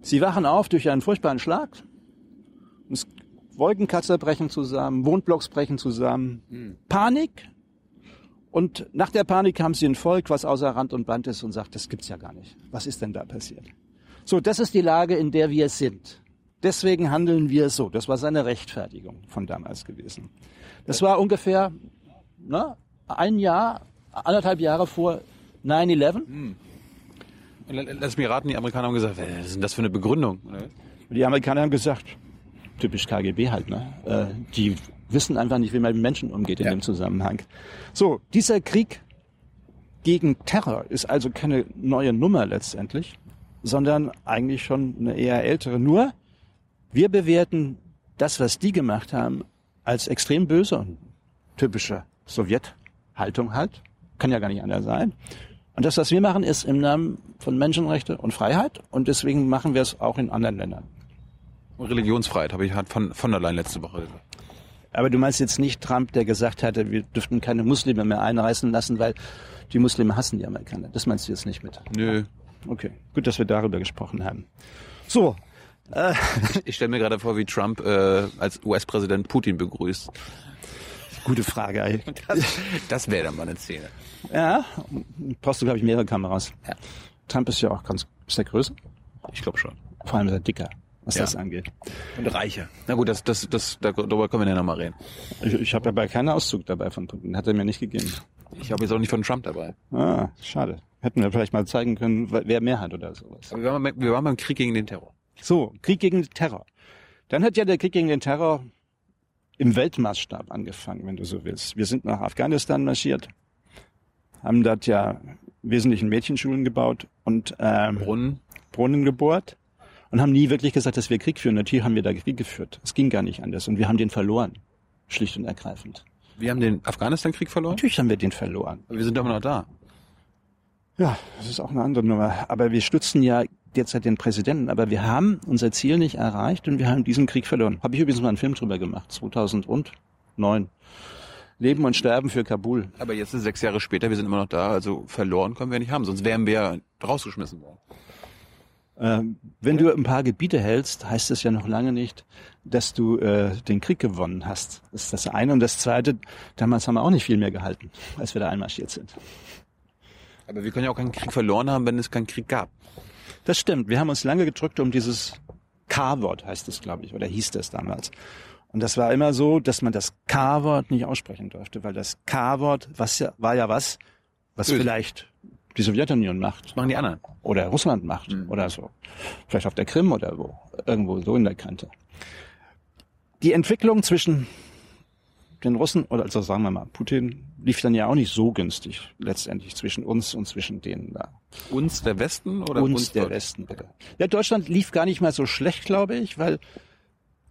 Sie wachen auf durch einen furchtbaren Schlag. Wolkenkratzer brechen zusammen, Wohnblocks brechen zusammen. Hm. Panik. Und nach der Panik haben sie ein Volk, was außer Rand und Band ist und sagt, das gibt's ja gar nicht. Was ist denn da passiert? So, das ist die Lage, in der wir sind. Deswegen handeln wir so. Das war seine Rechtfertigung von damals gewesen. Das war ungefähr ne, ein Jahr, anderthalb Jahre vor 9-11. Hm. Lass mich raten, die Amerikaner haben gesagt, was ist denn das für eine Begründung? Die Amerikaner haben gesagt, typisch KGB halt, ne? Äh, die wissen einfach nicht, wie man mit Menschen umgeht in ja. dem Zusammenhang. So, dieser Krieg gegen Terror ist also keine neue Nummer letztendlich, sondern eigentlich schon eine eher ältere. Nur, wir bewerten das, was die gemacht haben, als extrem böse und typische Sowjethaltung halt. Kann ja gar nicht anders sein. Und das, was wir machen, ist im Namen von Menschenrechte und Freiheit. Und deswegen machen wir es auch in anderen Ländern. Religionsfreiheit habe ich halt von, von der Leyen letzte Woche. Aber du meinst jetzt nicht Trump, der gesagt hatte, wir dürften keine Muslime mehr einreißen lassen, weil die Muslime hassen die Amerikaner. Das meinst du jetzt nicht mit? Nö. Okay, gut, dass wir darüber gesprochen haben. So. Äh. Ich stelle mir gerade vor, wie Trump äh, als US-Präsident Putin begrüßt. Gute Frage. Ey. Das, das wäre dann mal eine Szene. Ja, brauchst du, glaube ich, mehrere Kameras. Ja. Trump ist ja auch ganz, ist der größer? Ich glaube schon. Vor allem ist er dicker, was ja. das angeht. Und reicher. Na gut, das, das, das, darüber können wir ja nochmal reden. Ich, ich habe dabei keinen Auszug dabei von Putin, hat er mir nicht gegeben. Ich habe jetzt auch nicht von Trump dabei. Ah, schade. Hätten wir vielleicht mal zeigen können, wer mehr hat oder sowas. Aber wir waren, wir waren beim Krieg gegen den Terror. So, Krieg gegen den Terror. Dann hat ja der Krieg gegen den Terror im Weltmaßstab angefangen, wenn du so willst. Wir sind nach Afghanistan marschiert, haben dort ja wesentlichen Mädchenschulen gebaut und ähm, Brunnen. Brunnen gebohrt und haben nie wirklich gesagt, dass wir Krieg führen. Natürlich haben wir da Krieg geführt. Es ging gar nicht anders und wir haben den verloren, schlicht und ergreifend. Wir haben den Afghanistan-Krieg verloren? Natürlich haben wir den verloren. Aber wir sind doch immer noch da. Ja, das ist auch eine andere Nummer. Aber wir stützen ja derzeit den Präsidenten, aber wir haben unser Ziel nicht erreicht und wir haben diesen Krieg verloren. Habe ich übrigens mal einen Film drüber gemacht, 2009. Leben und Sterben für Kabul. Aber jetzt ist sechs Jahre später, wir sind immer noch da, also verloren können wir nicht haben, sonst wären wir rausgeschmissen worden. Ähm, wenn du ein paar Gebiete hältst, heißt es ja noch lange nicht, dass du äh, den Krieg gewonnen hast. Das ist das eine. Und das zweite, damals haben wir auch nicht viel mehr gehalten, als wir da einmarschiert sind. Aber wir können ja auch keinen Krieg verloren haben, wenn es keinen Krieg gab. Das stimmt. Wir haben uns lange gedrückt um dieses K-Wort, heißt es, glaube ich, oder hieß das damals. Und das war immer so, dass man das K-Wort nicht aussprechen durfte, weil das K-Wort was ja, war ja was, was Böse. vielleicht die Sowjetunion macht. Das machen die anderen. Oder Russland macht mhm. oder so. Vielleicht auf der Krim oder wo. Irgendwo so in der Kante. Die Entwicklung zwischen den Russen, oder also sagen wir mal, Putin lief dann ja auch nicht so günstig letztendlich zwischen uns und zwischen denen da. Uns der Westen oder uns, uns der Westen, bitte. Ja, Deutschland lief gar nicht mal so schlecht, glaube ich, weil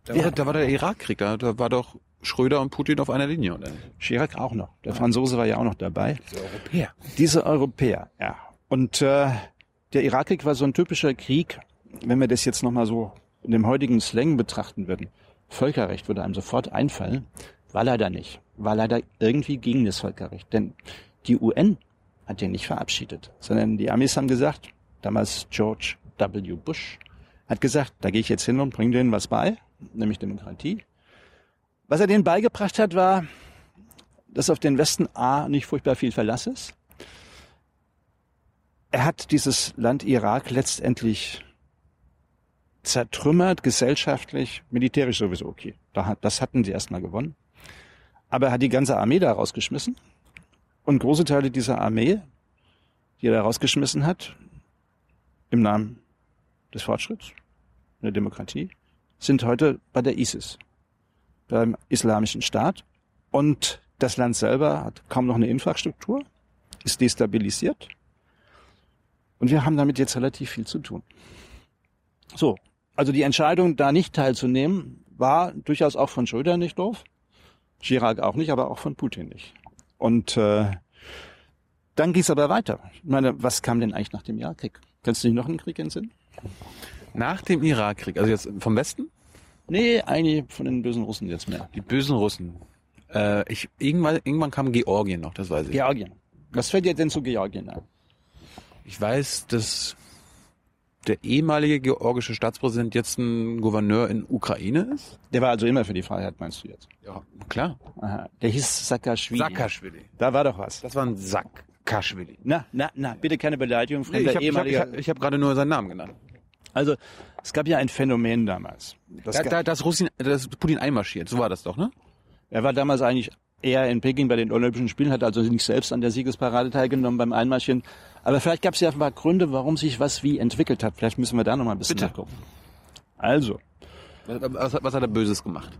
Da war, da war der Irakkrieg, da, da war doch Schröder und Putin auf einer Linie, oder? Chirac auch noch. Der Franzose war ja auch noch dabei. Die Europäer. Diese Europäer, ja. Und äh, der Irakkrieg war so ein typischer Krieg, wenn wir das jetzt nochmal so in dem heutigen Slang betrachten würden. Völkerrecht würde einem sofort einfallen. War leider nicht. War leider irgendwie gegen das Völkerrecht. Denn die UN hat den nicht verabschiedet, sondern die Amis haben gesagt, damals George W. Bush, hat gesagt, da gehe ich jetzt hin und bringe denen was bei, nämlich Demokratie. Was er denen beigebracht hat, war, dass auf den Westen A nicht furchtbar viel Verlass ist. Er hat dieses Land Irak letztendlich zertrümmert, gesellschaftlich, militärisch sowieso okay. Das hatten sie erstmal gewonnen. Aber er hat die ganze Armee da rausgeschmissen. Und große Teile dieser Armee, die er da rausgeschmissen hat, im Namen des Fortschritts, der Demokratie, sind heute bei der ISIS, beim Islamischen Staat. Und das Land selber hat kaum noch eine Infrastruktur, ist destabilisiert. Und wir haben damit jetzt relativ viel zu tun. So, also die Entscheidung, da nicht teilzunehmen, war durchaus auch von Schröder nicht doof. Chirac auch nicht, aber auch von Putin nicht. Und äh, dann ging es aber weiter. Ich meine, was kam denn eigentlich nach dem Irakkrieg? Kannst du dich noch einen Krieg entsinnen? Nach dem Irakkrieg, also jetzt vom Westen? Nee, eine von den bösen Russen jetzt mehr. Die bösen Russen. Äh, ich, irgendwann, irgendwann kam Georgien noch, das weiß ich. Georgien. Was fällt dir denn zu Georgien ein? Ich weiß, dass der ehemalige georgische Staatspräsident jetzt ein Gouverneur in Ukraine ist. Der war also immer für die Freiheit, meinst du jetzt? Ja, klar. Aha. Der hieß Saakashvili. Saakashvili. Da war doch was. Das war ein Saakashvili. Na, na, na, bitte keine Beleidigung. Nee, ich habe hab, hab, hab gerade nur seinen Namen genannt. Also, es gab ja ein Phänomen damals. Das Da, da, das Russin, das Putin einmarschiert, so war das doch, ne? Er war damals eigentlich eher in Peking bei den Olympischen Spielen, hat also nicht selbst an der Siegesparade teilgenommen beim Einmarschieren. Aber vielleicht gab es ja ein paar Gründe, warum sich was wie entwickelt hat. Vielleicht müssen wir da noch mal ein bisschen Bitte. nachgucken. Also, Was, hat- was hat er Böses gemacht?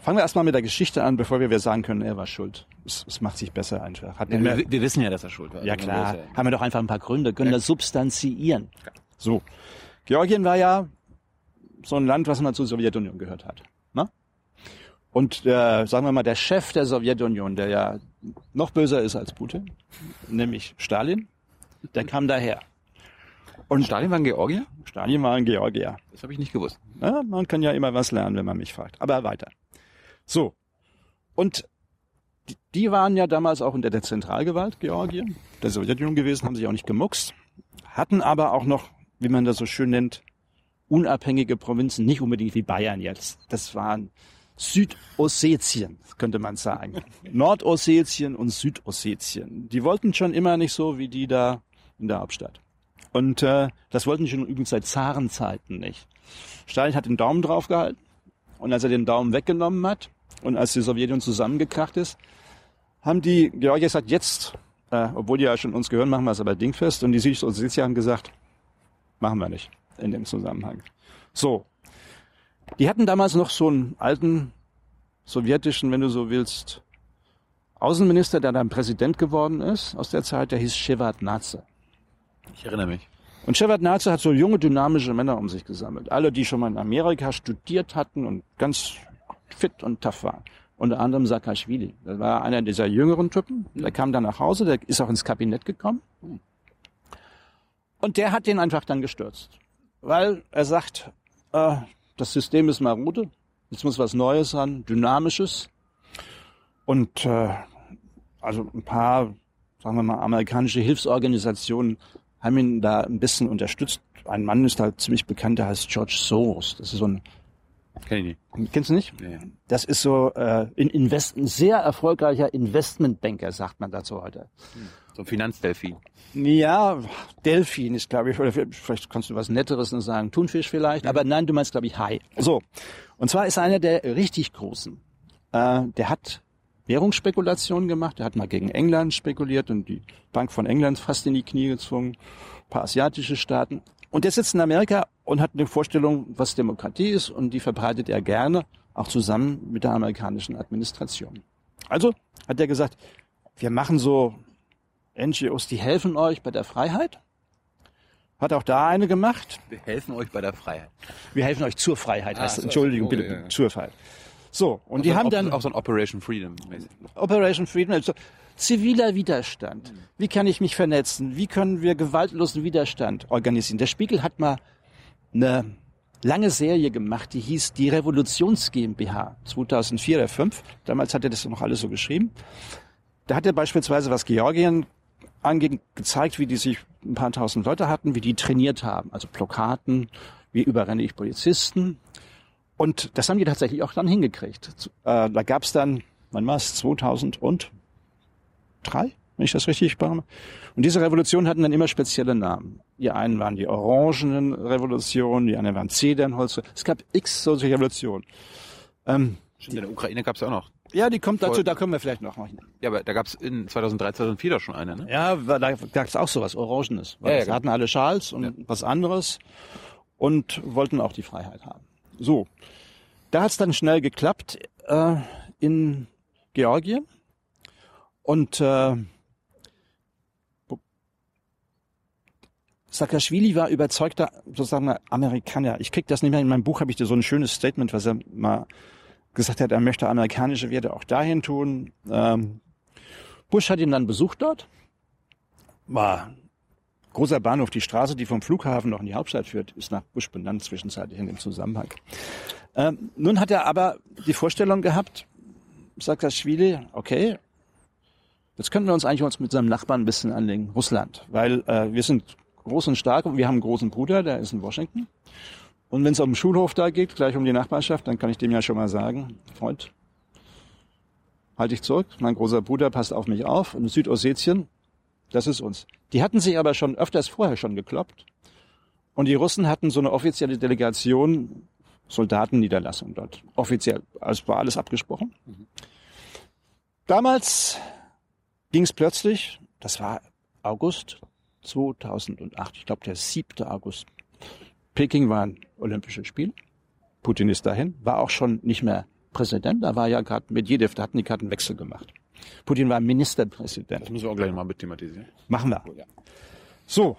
fangen wir erstmal mit der Geschichte an, bevor wir sagen können, er war schuld. Es, es macht sich besser einfach. Hat Wir, wir wissen ja, dass er schuld war. Ja Also, klar, haben wir doch einfach ein paar Gründe, können das substanziieren. So, Georgien war ja so ein Land, was mal zur Sowjetunion gehört hat. Und der, sagen wir mal, der Chef der Sowjetunion, der ja noch böser ist als Putin, nämlich Stalin, der kam daher. Und Stalin war ein Georgier? Stalin war ein Georgier. Das habe ich nicht gewusst. Ja, man kann ja immer was lernen, wenn man mich fragt. Aber weiter. So. Und die, die waren ja damals auch unter der Zentralgewalt Georgien, der Sowjetunion gewesen, haben sich auch nicht gemuckst, hatten aber auch noch, wie man das so schön nennt, unabhängige Provinzen, nicht unbedingt wie Bayern jetzt. Das waren Südossetien, könnte man sagen. Nordossetien und Südossetien. Die wollten schon immer nicht so wie die da in der Hauptstadt. Und äh, das wollten schon übrigens seit Zarenzeiten nicht. Stalin hat den Daumen draufgehalten und als er den Daumen weggenommen hat und als die Sowjetunion zusammengekracht ist, haben die Georgier gesagt, jetzt, äh, obwohl die ja schon uns gehören, machen wir es aber dingfest. Und die Südossetien haben gesagt, machen wir nicht in dem Zusammenhang. So. Die hatten damals noch so einen alten sowjetischen, wenn du so willst, Außenminister, der dann Präsident geworden ist aus der Zeit, der hieß Shevardnadze. Ich erinnere mich. Und Shevardnadze hat so junge, dynamische Männer um sich gesammelt. Alle, die schon mal in Amerika studiert hatten und ganz fit und tough waren. Unter anderem Saakashvili. Das war einer dieser jüngeren Typen. Der kam dann nach Hause, der ist auch ins Kabinett gekommen. Und der hat den einfach dann gestürzt. Weil er sagt, äh, das System ist marode, jetzt muss was Neues ran, Dynamisches. Und äh, also ein paar, sagen wir mal, amerikanische Hilfsorganisationen haben ihn da ein bisschen unterstützt. Ein Mann ist da ziemlich bekannt, der heißt George Soros. Das ist so ein, Kenn ich nicht. kennst du nicht? Nee. Das ist so äh, ein, Invest, ein sehr erfolgreicher Investmentbanker, sagt man dazu heute. So ein Finanzdelfin. Ja, Delfin ist, glaube ich, oder vielleicht kannst du was Netteres noch sagen, Thunfisch vielleicht, aber nein, du meinst, glaube ich, Hai. So, und zwar ist einer der richtig Großen. Äh, der hat Währungsspekulationen gemacht, der hat mal gegen England spekuliert und die Bank von England fast in die Knie gezwungen, ein paar asiatische Staaten. Und der sitzt in Amerika und hat eine Vorstellung, was Demokratie ist und die verbreitet er gerne, auch zusammen mit der amerikanischen Administration. Also hat er gesagt, wir machen so NGOs, die helfen euch bei der Freiheit. Hat auch da eine gemacht. Wir helfen euch bei der Freiheit. Wir helfen euch zur Freiheit. Ah, heißt, so, Entschuldigung, bitte, ja, ja. zur Freiheit. So, und die so ein haben dann auch so ein Operation Freedom. mäßig. Operation Freedom, also ziviler Widerstand. Wie kann ich mich vernetzen? Wie können wir gewaltlosen Widerstand organisieren? Der Spiegel hat mal eine lange Serie gemacht, die hieß die Revolutions GmbH 2004 oder 5. Damals hat er das noch alles so geschrieben. Da hat er beispielsweise, was Georgien angeht, gezeigt, wie die sich ein paar tausend Leute hatten, wie die trainiert haben. Also Blockaden, wie überrenne ich Polizisten. Und das haben die tatsächlich auch dann hingekriegt. Äh, da gab es dann, wann war es, 2003, wenn ich das richtig mache. Und diese Revolutionen hatten dann immer spezielle Namen. Die einen waren die orangenen Revolutionen, die anderen waren Zedernholz. Es gab x solche Revolutionen. Ähm, Stimmt, in der Ukraine gab es ja auch noch. ja, die kommt dazu, Voll. da kommen wir vielleicht noch mal hin. Ja, aber da gab es in 2003, 2004 doch schon eine, ne? Ja, da gab es auch sowas Orangenes. Weil Ja, ja, sie genau. hatten alle Schals und was anderes und wollten auch die Freiheit haben. So, da hat es dann schnell geklappt äh, in Georgien und äh, Saakashvili war überzeugter sozusagen Amerikaner. Ich krieg das nicht mehr. In meinem Buch habe ich da so ein schönes Statement, was er mal gesagt hat, er möchte amerikanische Werte auch dahin tun. Ähm, Bush hat ihn dann besucht dort. War großer Bahnhof, die Straße, die vom Flughafen noch in die Hauptstadt führt, ist nach Bush benannt, zwischenzeitlich in dem Zusammenhang. Ähm, nun hat er aber die Vorstellung gehabt, Saakashvili, okay, jetzt könnten wir uns eigentlich uns mit seinem Nachbarn ein bisschen anlegen, Russland, weil äh, wir sind groß und stark und wir haben einen großen Bruder, der ist in Washington. Und wenn es um den Schulhof da geht, gleich um die Nachbarschaft, dann kann ich dem ja schon mal sagen, Freund, halte ich zurück, mein großer Bruder passt auf mich auf. Und Südossetien, das ist uns. Die hatten sich aber schon öfters vorher schon gekloppt. Und die Russen hatten so eine offizielle Delegation, Soldatenniederlassung dort. Offiziell. Also war alles abgesprochen. Damals ging es plötzlich, das war August 2008, ich glaube der 7. August. Peking waren Olympische Spiele. Putin ist dahin, war auch schon nicht mehr Präsident, da war ja gerade Medvedev, da hatten die Karten Wechsel gemacht. Putin war Ministerpräsident. Das müssen wir auch gleich mal mit thematisieren. Machen wir. Ja. So,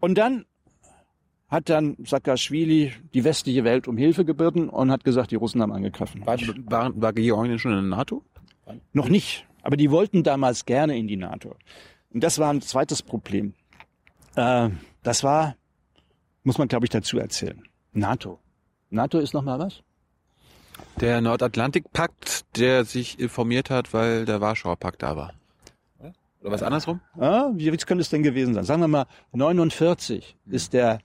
und dann hat dann Saakashvili die westliche Welt um Hilfe gebeten und hat gesagt, die Russen haben angegriffen. War, war, war Georgien schon in der NATO? Noch nicht, aber die wollten damals gerne in die NATO. Und das war ein zweites Problem. Äh, das war, muss man glaube ich dazu erzählen, NATO. NATO ist noch mal was? Der Nordatlantikpakt, der sich informiert hat, weil der Warschauer Pakt da war. Oder was andersrum? Ah, wie wie könnte es denn gewesen sein? Sagen wir mal, 49 ist der,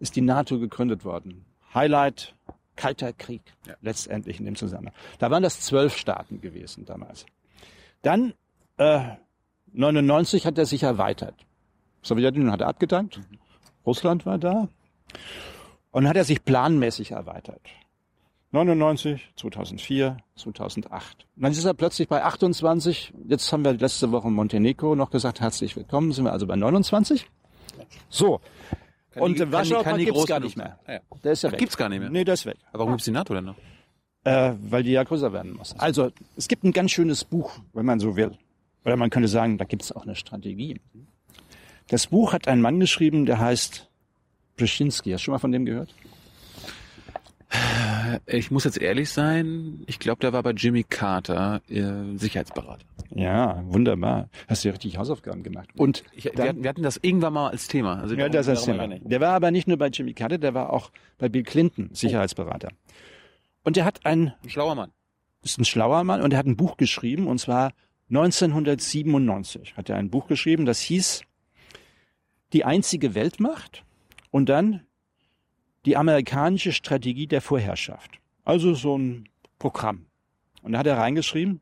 ist die NATO gegründet worden. Highlight, Kalter Krieg, Ja. letztendlich in dem Zusammenhang. Da waren das zwölf Staaten gewesen damals. Dann, äh, 99 hat er sich erweitert. Sowjetunion hat er abgedankt. Russland war da. Und hat er sich planmäßig erweitert. 99, 2004, 2008. Und dann ist er plötzlich bei 28. Jetzt haben wir letzte Woche Montenegro noch gesagt, herzlich willkommen. Sind wir also bei 29. So. Und die- den Warschauer kann die gibt's gar nicht mehr. Ah, ja. Der ist ja weg. gibt's gar nicht mehr? Nee, der ist weg. Aber warum gibt's die NATO denn noch? Äh, weil die ja größer werden muss. Also, es gibt ein ganz schönes Buch, wenn man so will. Oder man könnte sagen, da gibt es auch eine Strategie. Das Buch hat ein Mann geschrieben, der heißt Brzezinski. Hast du schon mal von dem gehört? Ich muss jetzt ehrlich sein, ich glaube, der war bei Jimmy Carter äh, Sicherheitsberater. Ja, wunderbar. Hast du ja richtig Hausaufgaben gemacht. Und Ich, wir, dann, hatten, wir hatten das irgendwann mal als Thema. Also ja, das ist das Thema. Der war aber nicht nur bei Jimmy Carter, der war auch bei Bill Clinton Sicherheitsberater. Und der hat ein. Ein schlauer Mann. ist ein schlauer Mann und er hat ein Buch geschrieben und zwar 1997 hat er ein Buch geschrieben, das hieß Die einzige Weltmacht und dann die amerikanische Strategie der Vorherrschaft. Also so ein Programm. Und da hat er reingeschrieben,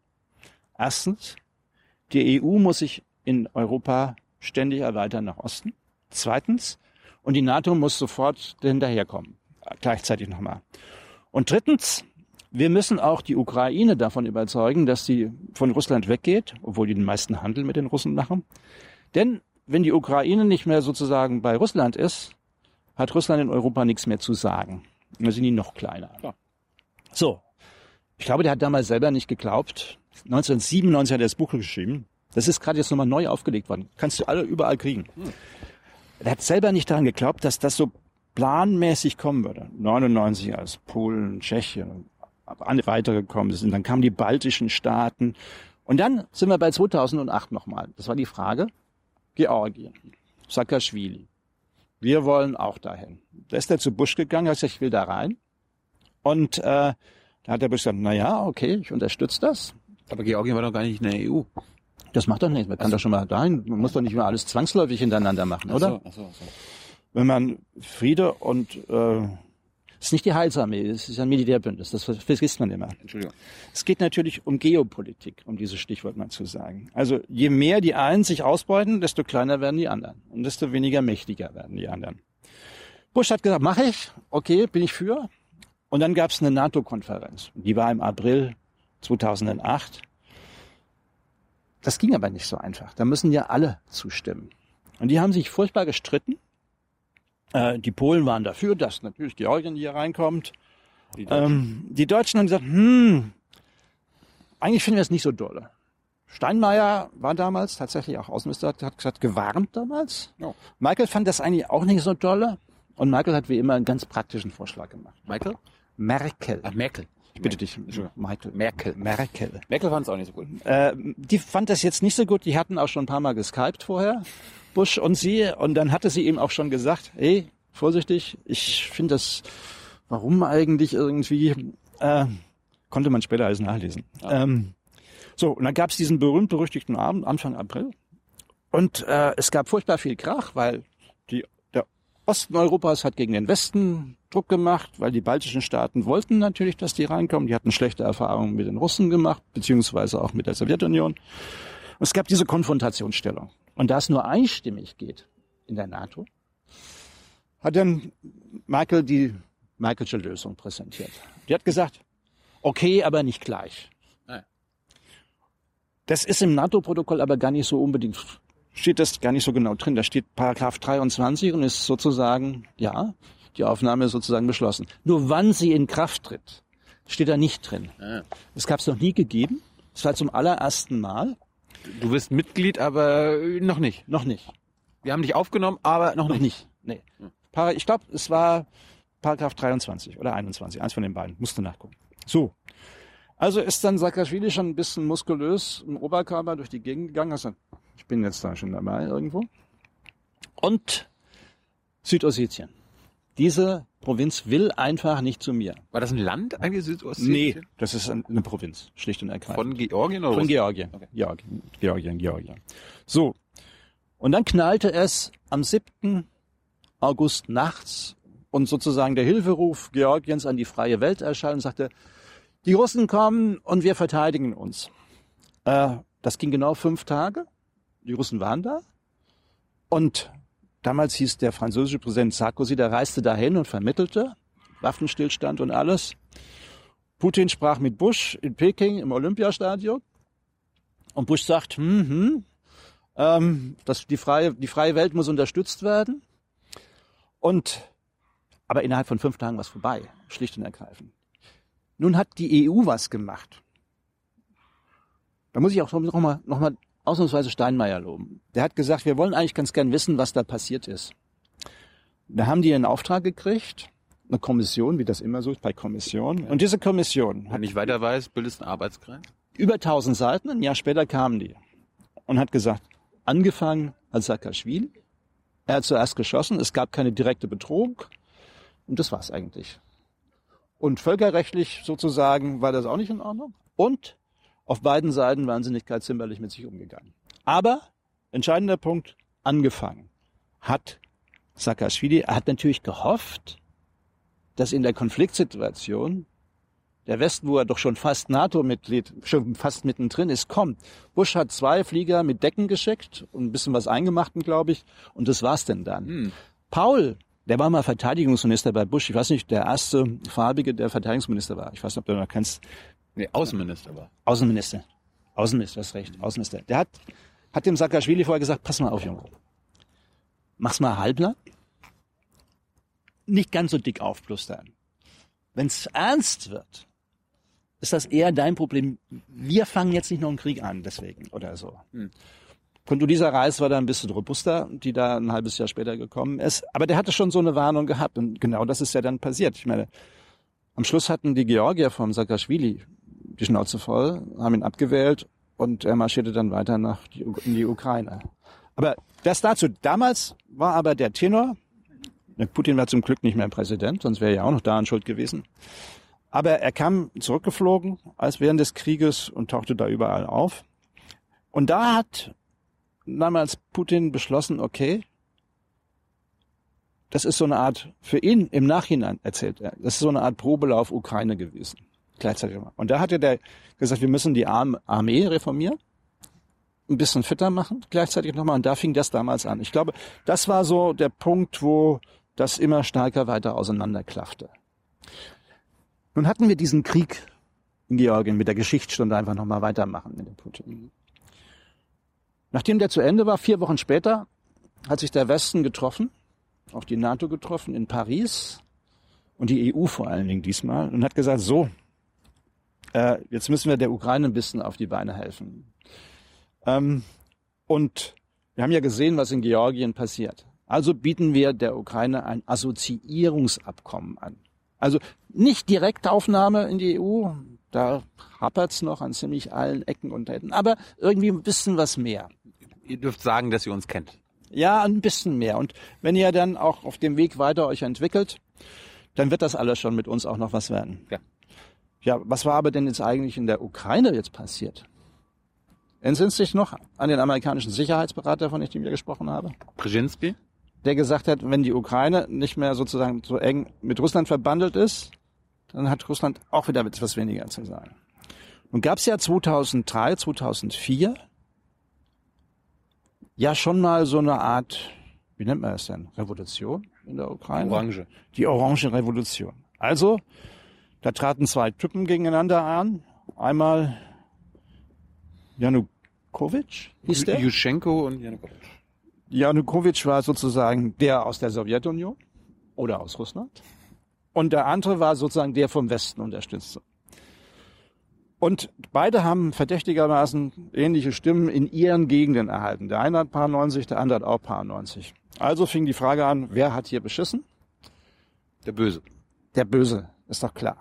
erstens, die EU muss sich in Europa ständig erweitern nach Osten. Zweitens, und die NATO muss sofort hinterherkommen. Gleichzeitig nochmal. Und drittens, wir müssen auch die Ukraine davon überzeugen, dass sie von Russland weggeht, obwohl die den meisten Handel mit den Russen machen. Denn wenn die Ukraine nicht mehr sozusagen bei Russland ist, hat Russland in Europa nichts mehr zu sagen. Dann sind die noch kleiner. Ja. So. Ich glaube, der hat damals selber nicht geglaubt. 1997 hat er das Buch geschrieben. Das ist gerade jetzt nochmal neu aufgelegt worden. Kannst du alle überall kriegen. Er hat selber nicht daran geglaubt, dass das so planmäßig kommen würde. 99 als Polen, Tschechien und andere weitere gekommen sind. Dann kamen die baltischen Staaten. Und dann sind wir bei 2008 nochmal. Das war die Frage. Georgien. Saakashvili. Wir wollen auch dahin. Da ist er zu Bush gegangen, hat gesagt, ich will da rein. Und äh, da hat der Bush gesagt, na ja, okay, ich unterstütze das. Aber Georgien war doch gar nicht in der EU. Das macht doch nichts. Man kann doch schon mal dahin. Man muss doch nicht immer alles zwangsläufig hintereinander machen, oder? Ach so, ach so. Wenn man Friede und äh, es ist nicht die Heilsarmee, es ist ein Militärbündnis, das vergisst man immer. Entschuldigung. Es geht natürlich um Geopolitik, um dieses Stichwort mal zu sagen. Also je mehr die einen sich ausbeuten, desto kleiner werden die anderen und desto weniger mächtiger werden die anderen. Bush hat gesagt, mache ich, okay, bin ich für. Und dann gab es eine NATO-Konferenz. Die war im April 2008. Das ging aber nicht so einfach. Da müssen ja alle zustimmen. Und die haben sich furchtbar gestritten. Äh, die Polen waren dafür, dass natürlich Georgien hier reinkommt. Die Deutschen. Ähm, die Deutschen haben gesagt, hm, eigentlich finden wir es nicht so dolle. Steinmeier war damals tatsächlich auch Außenminister, hat gesagt, gewarnt damals. Ja. Michael fand das eigentlich auch nicht so dolle. Und Michael hat wie immer einen ganz praktischen Vorschlag gemacht. Michael? Merkel. Ach, Merkel. Ich bitte dich, Michael. Merkel. Merkel. Merkel fand es auch nicht so gut. Äh, die fand das jetzt nicht so gut. Die hatten auch schon ein paar Mal geskypt vorher, Bush und sie. Und dann hatte sie ihm auch schon gesagt, hey, vorsichtig, ich finde das, warum eigentlich irgendwie, äh, konnte man später alles nachlesen. Ähm, so, und dann gab es diesen berühmt-berüchtigten Abend, Anfang April. Und äh, es gab furchtbar viel Krach, weil die, der Osten Europas hat gegen den Westen Druck gemacht, weil die baltischen Staaten wollten natürlich, dass die reinkommen. Die hatten schlechte Erfahrungen mit den Russen gemacht, beziehungsweise auch mit der Sowjetunion. Und es gab diese Konfrontationsstellung. Und da es nur einstimmig geht in der NATO, hat dann Merkel die Merkelsche Lösung präsentiert. Die hat gesagt, okay, aber nicht gleich. Das ist im NATO-Protokoll aber gar nicht so unbedingt, steht das gar nicht so genau drin. Da steht Paragraph 23 und ist sozusagen, ja, die Aufnahme ist sozusagen beschlossen. Nur wann sie in Kraft tritt, steht da nicht drin. Das gab es noch nie gegeben. Es war zum allerersten Mal. Du bist Mitglied, aber noch nicht. Noch nicht. Wir haben dich aufgenommen, aber noch Noch nicht. nicht. Nee. Ich glaube, es war Paragraph 23 oder 21, eins von den beiden. Musste nachgucken. So. Also ist dann Saakashvili schon ein bisschen muskulös im Oberkörper durch die Gegend gegangen. Also, ich bin jetzt da schon dabei irgendwo. Und Südossetien. Diese Provinz will einfach nicht zu mir. War das ein Land eigentlich Südossetien? Nee, das ist ein- eine Provinz, schlicht und ergreifend. Von Georgien oder Von? Georgien. Okay. Georgien. Georgien, Georgien. So. Und dann knallte es am 7. August nachts und sozusagen der Hilferuf Georgiens an die freie Welt erschien und sagte, die Russen kommen und wir verteidigen uns. Äh, das ging genau fünf Tage. Die Russen waren da. Und damals hieß der französische Präsident Sarkozy, der reiste dahin und vermittelte Waffenstillstand und alles. Putin sprach mit Bush in Peking im Olympiastadion. Und Bush sagt, hm, hm, ähm, dass die freie, die freie Welt muss unterstützt werden. Und, aber innerhalb von fünf Tagen war es vorbei, schlicht und ergreifend. Nun hat die EU was gemacht. Da muss ich auch noch mal, noch mal ausnahmsweise Steinmeier loben. Der hat gesagt, wir wollen eigentlich ganz gern wissen, was da passiert ist. Da haben die einen Auftrag gekriegt, eine Kommission, wie das immer so ist bei Kommissionen. Und diese Kommission Wenn ich weiter weiß, bildest einen Arbeitskreis? über 1000 Seiten, ein Jahr später kamen die und hat gesagt, angefangen als Saakashvili, er hat zuerst geschossen, es gab keine direkte Bedrohung und das war's eigentlich. Und völkerrechtlich sozusagen war das auch nicht in Ordnung und auf beiden Seiten waren sie nicht ganz zimperlich mit sich umgegangen. Aber, entscheidender Punkt, angefangen hat Saakashvili, er hat natürlich gehofft, dass in der Konfliktsituation der Westen, wo er doch schon fast NATO-Mitglied, schon fast mittendrin ist, kommt. Bush hat zwei Flieger mit Decken geschickt und ein bisschen was eingemachten, glaube ich, und das war's denn dann. Hm. Paul, der war mal Verteidigungsminister bei Bush, ich weiß nicht, der erste farbige, der Verteidigungsminister war. Ich weiß nicht, ob du noch kennst. Nee, Außenminister war. Außenminister. Außenminister, hast recht, Außenminister. Der hat, hat dem Saakashvili vorher gesagt, pass mal auf, Junge. Mach's mal halblang. nicht ganz so dick aufplustern. Wenn es ernst wird, ist das eher dein Problem. Wir fangen jetzt nicht noch einen Krieg an, deswegen oder so. Hm. Condoleezza Reis war da ein bisschen robuster, die da ein halbes Jahr später gekommen ist. Aber der hatte schon so eine Warnung gehabt. Und genau das ist ja dann passiert. Ich meine, am Schluss hatten die Georgier vom Saakashvili die Schnauze voll, haben ihn abgewählt und er marschierte dann weiter nach die, in die Ukraine. Aber das dazu. Damals war aber der Tenor, Putin war zum Glück nicht mehr Präsident, sonst wäre er ja auch noch daran schuld gewesen. Aber er kam zurückgeflogen als während des Krieges und tauchte da überall auf. Und da hat damals Putin beschlossen, okay, das ist so eine Art, für ihn im Nachhinein erzählt er, das ist so eine Art Probelauf Ukraine gewesen. Gleichzeitig. Und da hatte der gesagt, wir müssen die Armee reformieren, ein bisschen fitter machen, gleichzeitig nochmal. Und da fing das damals an. Ich glaube, das war so der Punkt, wo das immer stärker weiter auseinanderklaffte. Nun hatten wir diesen Krieg in Georgien mit der Geschichtsstunde einfach nochmal weitermachen mit dem Putin. Nachdem der zu Ende war, vier Wochen später, hat sich der Westen getroffen, auch die NATO getroffen in Paris und die EU vor allen Dingen diesmal und hat gesagt, so, äh, jetzt müssen wir der Ukraine ein bisschen auf die Beine helfen. Ähm, und wir haben ja gesehen, was in Georgien passiert. Also bieten wir der Ukraine ein Assoziierungsabkommen an. Also nicht Direktaufnahme in die EU, da hapert's noch an ziemlich allen Ecken und Enden, aber irgendwie ein bisschen was mehr. Ihr dürft sagen, dass ihr uns kennt. Ja, ein bisschen mehr. Und wenn ihr dann auch auf dem Weg weiter euch entwickelt, dann wird das alles schon mit uns auch noch was werden. Ja. Ja, was war aber denn jetzt eigentlich in der Ukraine jetzt passiert? Entsinnst sich noch an den amerikanischen Sicherheitsberater, von dem ich gesprochen habe? Brzezinski? Der gesagt hat, wenn die Ukraine nicht mehr sozusagen so eng mit Russland verbandelt ist, dann hat Russland auch wieder etwas weniger zu sagen. Nun gab es ja 2003, 2004 ja schon mal so eine Art, wie nennt man das denn, Revolution in der Ukraine? Orange. Die Orange Revolution. Also da traten zwei Typen gegeneinander an. Einmal Janukowitsch hieß der? Juschenko und Janukowitsch. Janukowitsch war sozusagen der aus der Sowjetunion oder aus Russland. Und der andere war sozusagen der vom Westen unterstützte. Und beide haben verdächtigermaßen ähnliche Stimmen in ihren Gegenden erhalten. Der eine hat paar 90, der andere hat auch paar 90. Also fing die Frage an, wer hat hier beschissen? Der Böse. Der Böse, ist doch klar.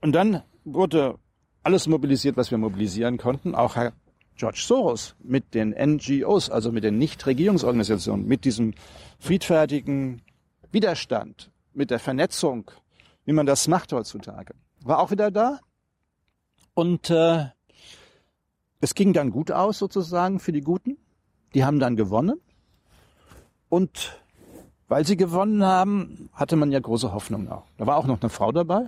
Und dann wurde alles mobilisiert, was wir mobilisieren konnten. Auch Herr George Soros mit den NGOs, also mit den Nichtregierungsorganisationen, mit diesem friedfertigen Widerstand, mit der Vernetzung, wie man das macht heutzutage, war auch wieder da. Und äh, es ging dann gut aus sozusagen für die Guten. Die haben dann gewonnen. Und weil sie gewonnen haben, hatte man ja große Hoffnung auch. Da war auch noch eine Frau dabei,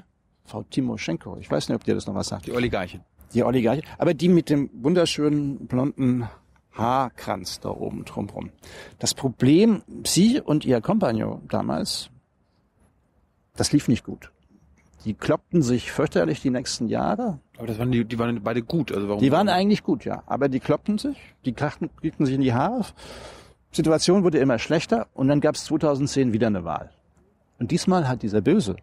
Frau Timoschenko. Ich weiß nicht, ob dir das noch was sagt. Die Oligarchin. Die Oligarchin. Aber die mit dem wunderschönen blonden Haarkranz da oben drumherum. Das Problem, sie und ihr Kompagnon damals, das lief nicht gut. Die kloppten sich fürchterlich die nächsten Jahre. Aber das waren die, die waren beide gut. Also warum die waren eigentlich gut, ja. Aber die kloppten sich, die krachten, kriegten sich in die Haare. Situation wurde immer schlechter und dann gab es 2010 wieder eine Wahl. Und diesmal hat dieser Böse,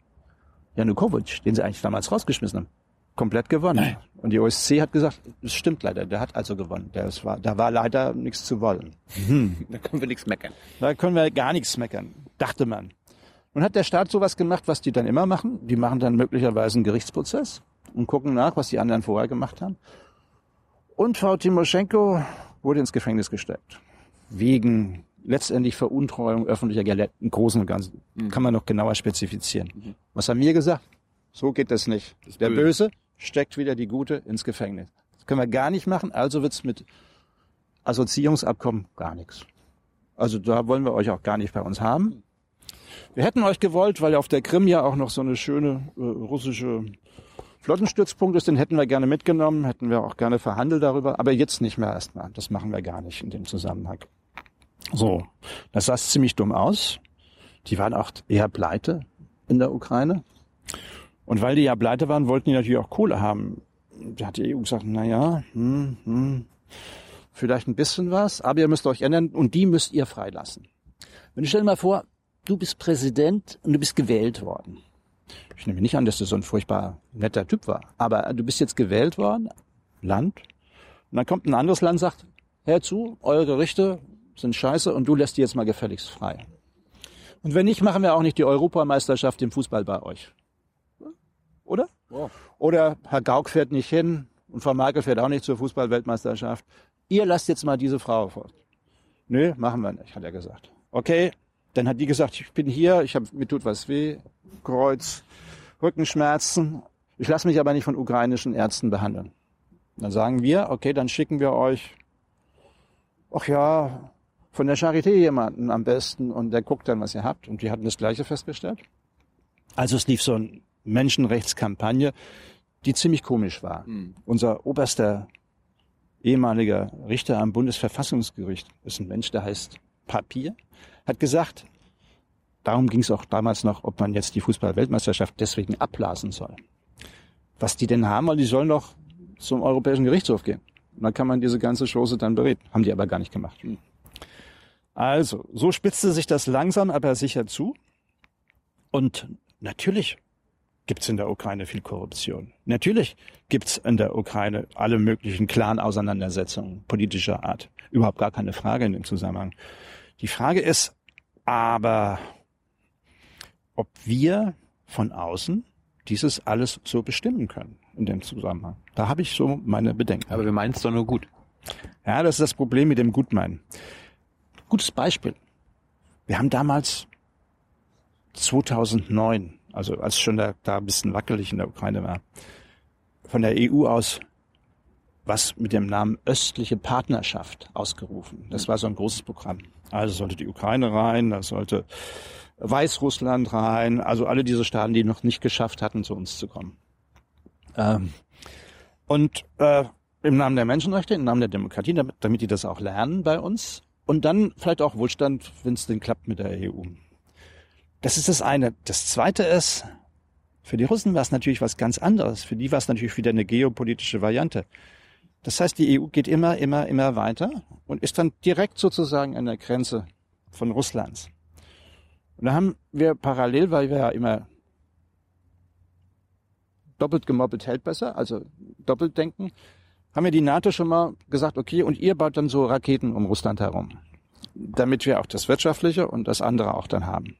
Janukowitsch, den sie eigentlich damals rausgeschmissen haben, komplett gewonnen. Nein. Und die OSC hat gesagt, es stimmt leider, der hat also gewonnen. Der war, da war leider nichts zu wollen. Hm. Da können wir nichts meckern. Da können wir gar nichts meckern, dachte man. Nun hat der Staat sowas gemacht, was die dann immer machen. Die machen dann möglicherweise einen Gerichtsprozess und gucken nach, was die anderen vorher gemacht haben. Und Frau Timoschenko wurde ins Gefängnis gesteckt. Wegen letztendlich Veruntreuung öffentlicher Gelder im Großen und Ganzen. Mhm. Kann man noch genauer spezifizieren. Mhm. Was haben wir gesagt? So geht das nicht. Das Der Böse. Böse steckt wieder die Gute ins Gefängnis. Das können wir gar nicht machen, also wird's mit Assoziierungsabkommen gar nichts. Also da wollen wir euch auch gar nicht bei uns haben. Wir hätten euch gewollt, weil auf der Krim ja auch noch so eine schöne äh, russische Flottenstützpunkt ist, den hätten wir gerne mitgenommen, hätten wir auch gerne verhandelt darüber, aber jetzt nicht mehr erstmal. Das machen wir gar nicht in dem Zusammenhang. So, das sah ziemlich dumm aus. Die waren auch eher pleite in der Ukraine. Und weil die ja pleite waren, wollten die natürlich auch Kohle haben. Da hat die EU gesagt, na ja, hm, hm, vielleicht ein bisschen was, aber ihr müsst euch ändern und die müsst ihr freilassen. Wenn du stell dir mal vor, du bist Präsident und du bist gewählt worden. Ich nehme nicht an, dass du so ein furchtbar netter Typ war. Aber du bist jetzt gewählt worden, Land. Und dann kommt ein anderes Land, sagt, hör zu, eure Gerichte sind scheiße und du lässt die jetzt mal gefälligst frei. Und wenn nicht, machen wir auch nicht die Europameisterschaft im Fußball bei euch. Oder? Wow. Oder Herr Gauck fährt nicht hin und Frau Merkel fährt auch nicht zur Fußballweltmeisterschaft. Ihr lasst jetzt mal diese Frau fort. Nö, machen wir nicht, hat er gesagt. Okay, dann hat die gesagt, ich bin hier, ich hab, mir tut was weh, Kreuz, Rückenschmerzen. Ich lasse mich aber nicht von ukrainischen Ärzten behandeln. Dann sagen wir, okay, dann schicken wir euch, ach ja, von der Charité jemanden am besten und der guckt dann, was ihr habt. Und die hatten das Gleiche festgestellt. Also es lief so eine Menschenrechtskampagne, die ziemlich komisch war. Mhm. Unser oberster ehemaliger Richter am Bundesverfassungsgericht ist ein Mensch, der heißt Papier, hat gesagt, darum ging es auch damals noch, ob man jetzt die Fußball-Weltmeisterschaft deswegen abblasen soll. Was die denn haben, weil die sollen doch zum Europäischen Gerichtshof gehen. Und dann kann man diese ganze Chose dann bereden. Haben die aber gar nicht gemacht. Hm. Also, so spitzte sich das langsam, aber sicher zu. Und natürlich gibt's in der Ukraine viel Korruption. Natürlich gibt's in der Ukraine alle möglichen Clan-Auseinandersetzungen politischer Art. Überhaupt gar keine Frage in dem Zusammenhang. Die Frage ist aber, ob wir von außen dieses alles so bestimmen können in dem Zusammenhang. Da habe ich so meine Bedenken. Aber wir meinen es doch nur gut. Ja, das ist das Problem mit dem Gutmeinen. Gutes Beispiel. Wir haben damals 2009, also als schon da, da ein bisschen wackelig in der Ukraine war, von der EU aus was mit dem Namen östliche Partnerschaft ausgerufen. Das war so ein großes Programm. Also sollte die Ukraine rein, da sollte Weißrussland rein, also alle diese Staaten, die noch nicht geschafft hatten, zu uns zu kommen. Ähm, und äh, im Namen der Menschenrechte, im Namen der Demokratie, damit, damit die das auch lernen bei uns. Und dann vielleicht auch Wohlstand, wenn es denn klappt mit der EU. Das ist das eine. Das zweite ist, für die Russen war es natürlich was ganz anderes. Für die war es natürlich wieder eine geopolitische Variante. Das heißt, die EU geht immer, immer, immer weiter und ist dann direkt sozusagen an der Grenze von Russlands. Und da haben wir parallel, weil wir ja immer doppelt gemoppelt hält besser, also doppelt denken, haben wir die NATO schon mal gesagt, okay, und ihr baut dann so Raketen um Russland herum, damit wir auch das Wirtschaftliche und das andere auch dann haben.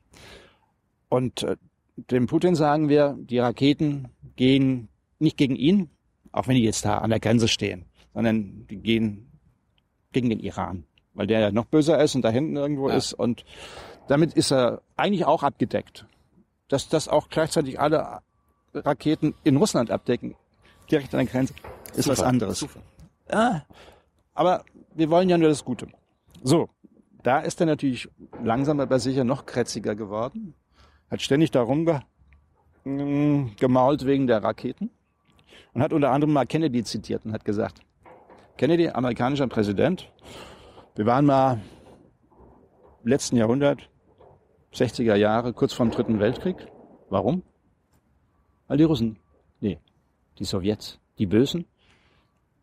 Und äh, dem Putin sagen wir, die Raketen gehen nicht gegen ihn, auch wenn die jetzt da an der Grenze stehen, sondern die gehen gegen den Iran, weil der ja noch böser ist und da hinten irgendwo ja. ist und damit ist er eigentlich auch abgedeckt. Dass das auch gleichzeitig alle Raketen in Russland abdecken, direkt an der Grenze, ist Super. was anderes. Super. Ja, aber wir wollen ja nur das Gute. So, da ist er natürlich langsam aber sicher noch krätziger geworden. Hat ständig darum ge mm, gemault wegen der Raketen und hat unter anderem mal Kennedy zitiert und hat gesagt, Kennedy, amerikanischer Präsident, wir waren mal im letzten Jahrhundert 60er Jahre, kurz vor dem Dritten Weltkrieg. Warum? Weil die Russen, die Sowjets, die Bösen,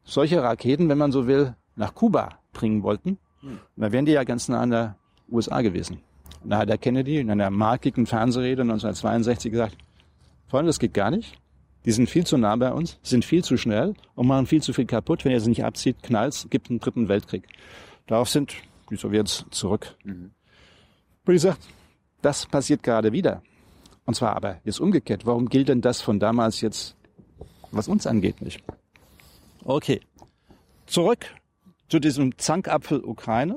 solche Raketen, wenn man so will, nach Kuba bringen wollten. Hm. Und da wären die ja ganz nah an der USA gewesen. Und da hat der Kennedy in einer markigen Fernsehrede 1962 gesagt, Freunde, das geht gar nicht. Die sind viel zu nah bei uns, sind viel zu schnell und machen viel zu viel kaputt. Wenn ihr sie nicht abzieht, knallt's, gibt einen dritten Weltkrieg. Darauf sind die Sowjets zurück. Mhm. Und ich sagt, das passiert gerade wieder. Und zwar aber jetzt umgekehrt. Warum gilt denn das von damals jetzt, was uns angeht, nicht? Okay. Zurück zu diesem Zankapfel Ukraine.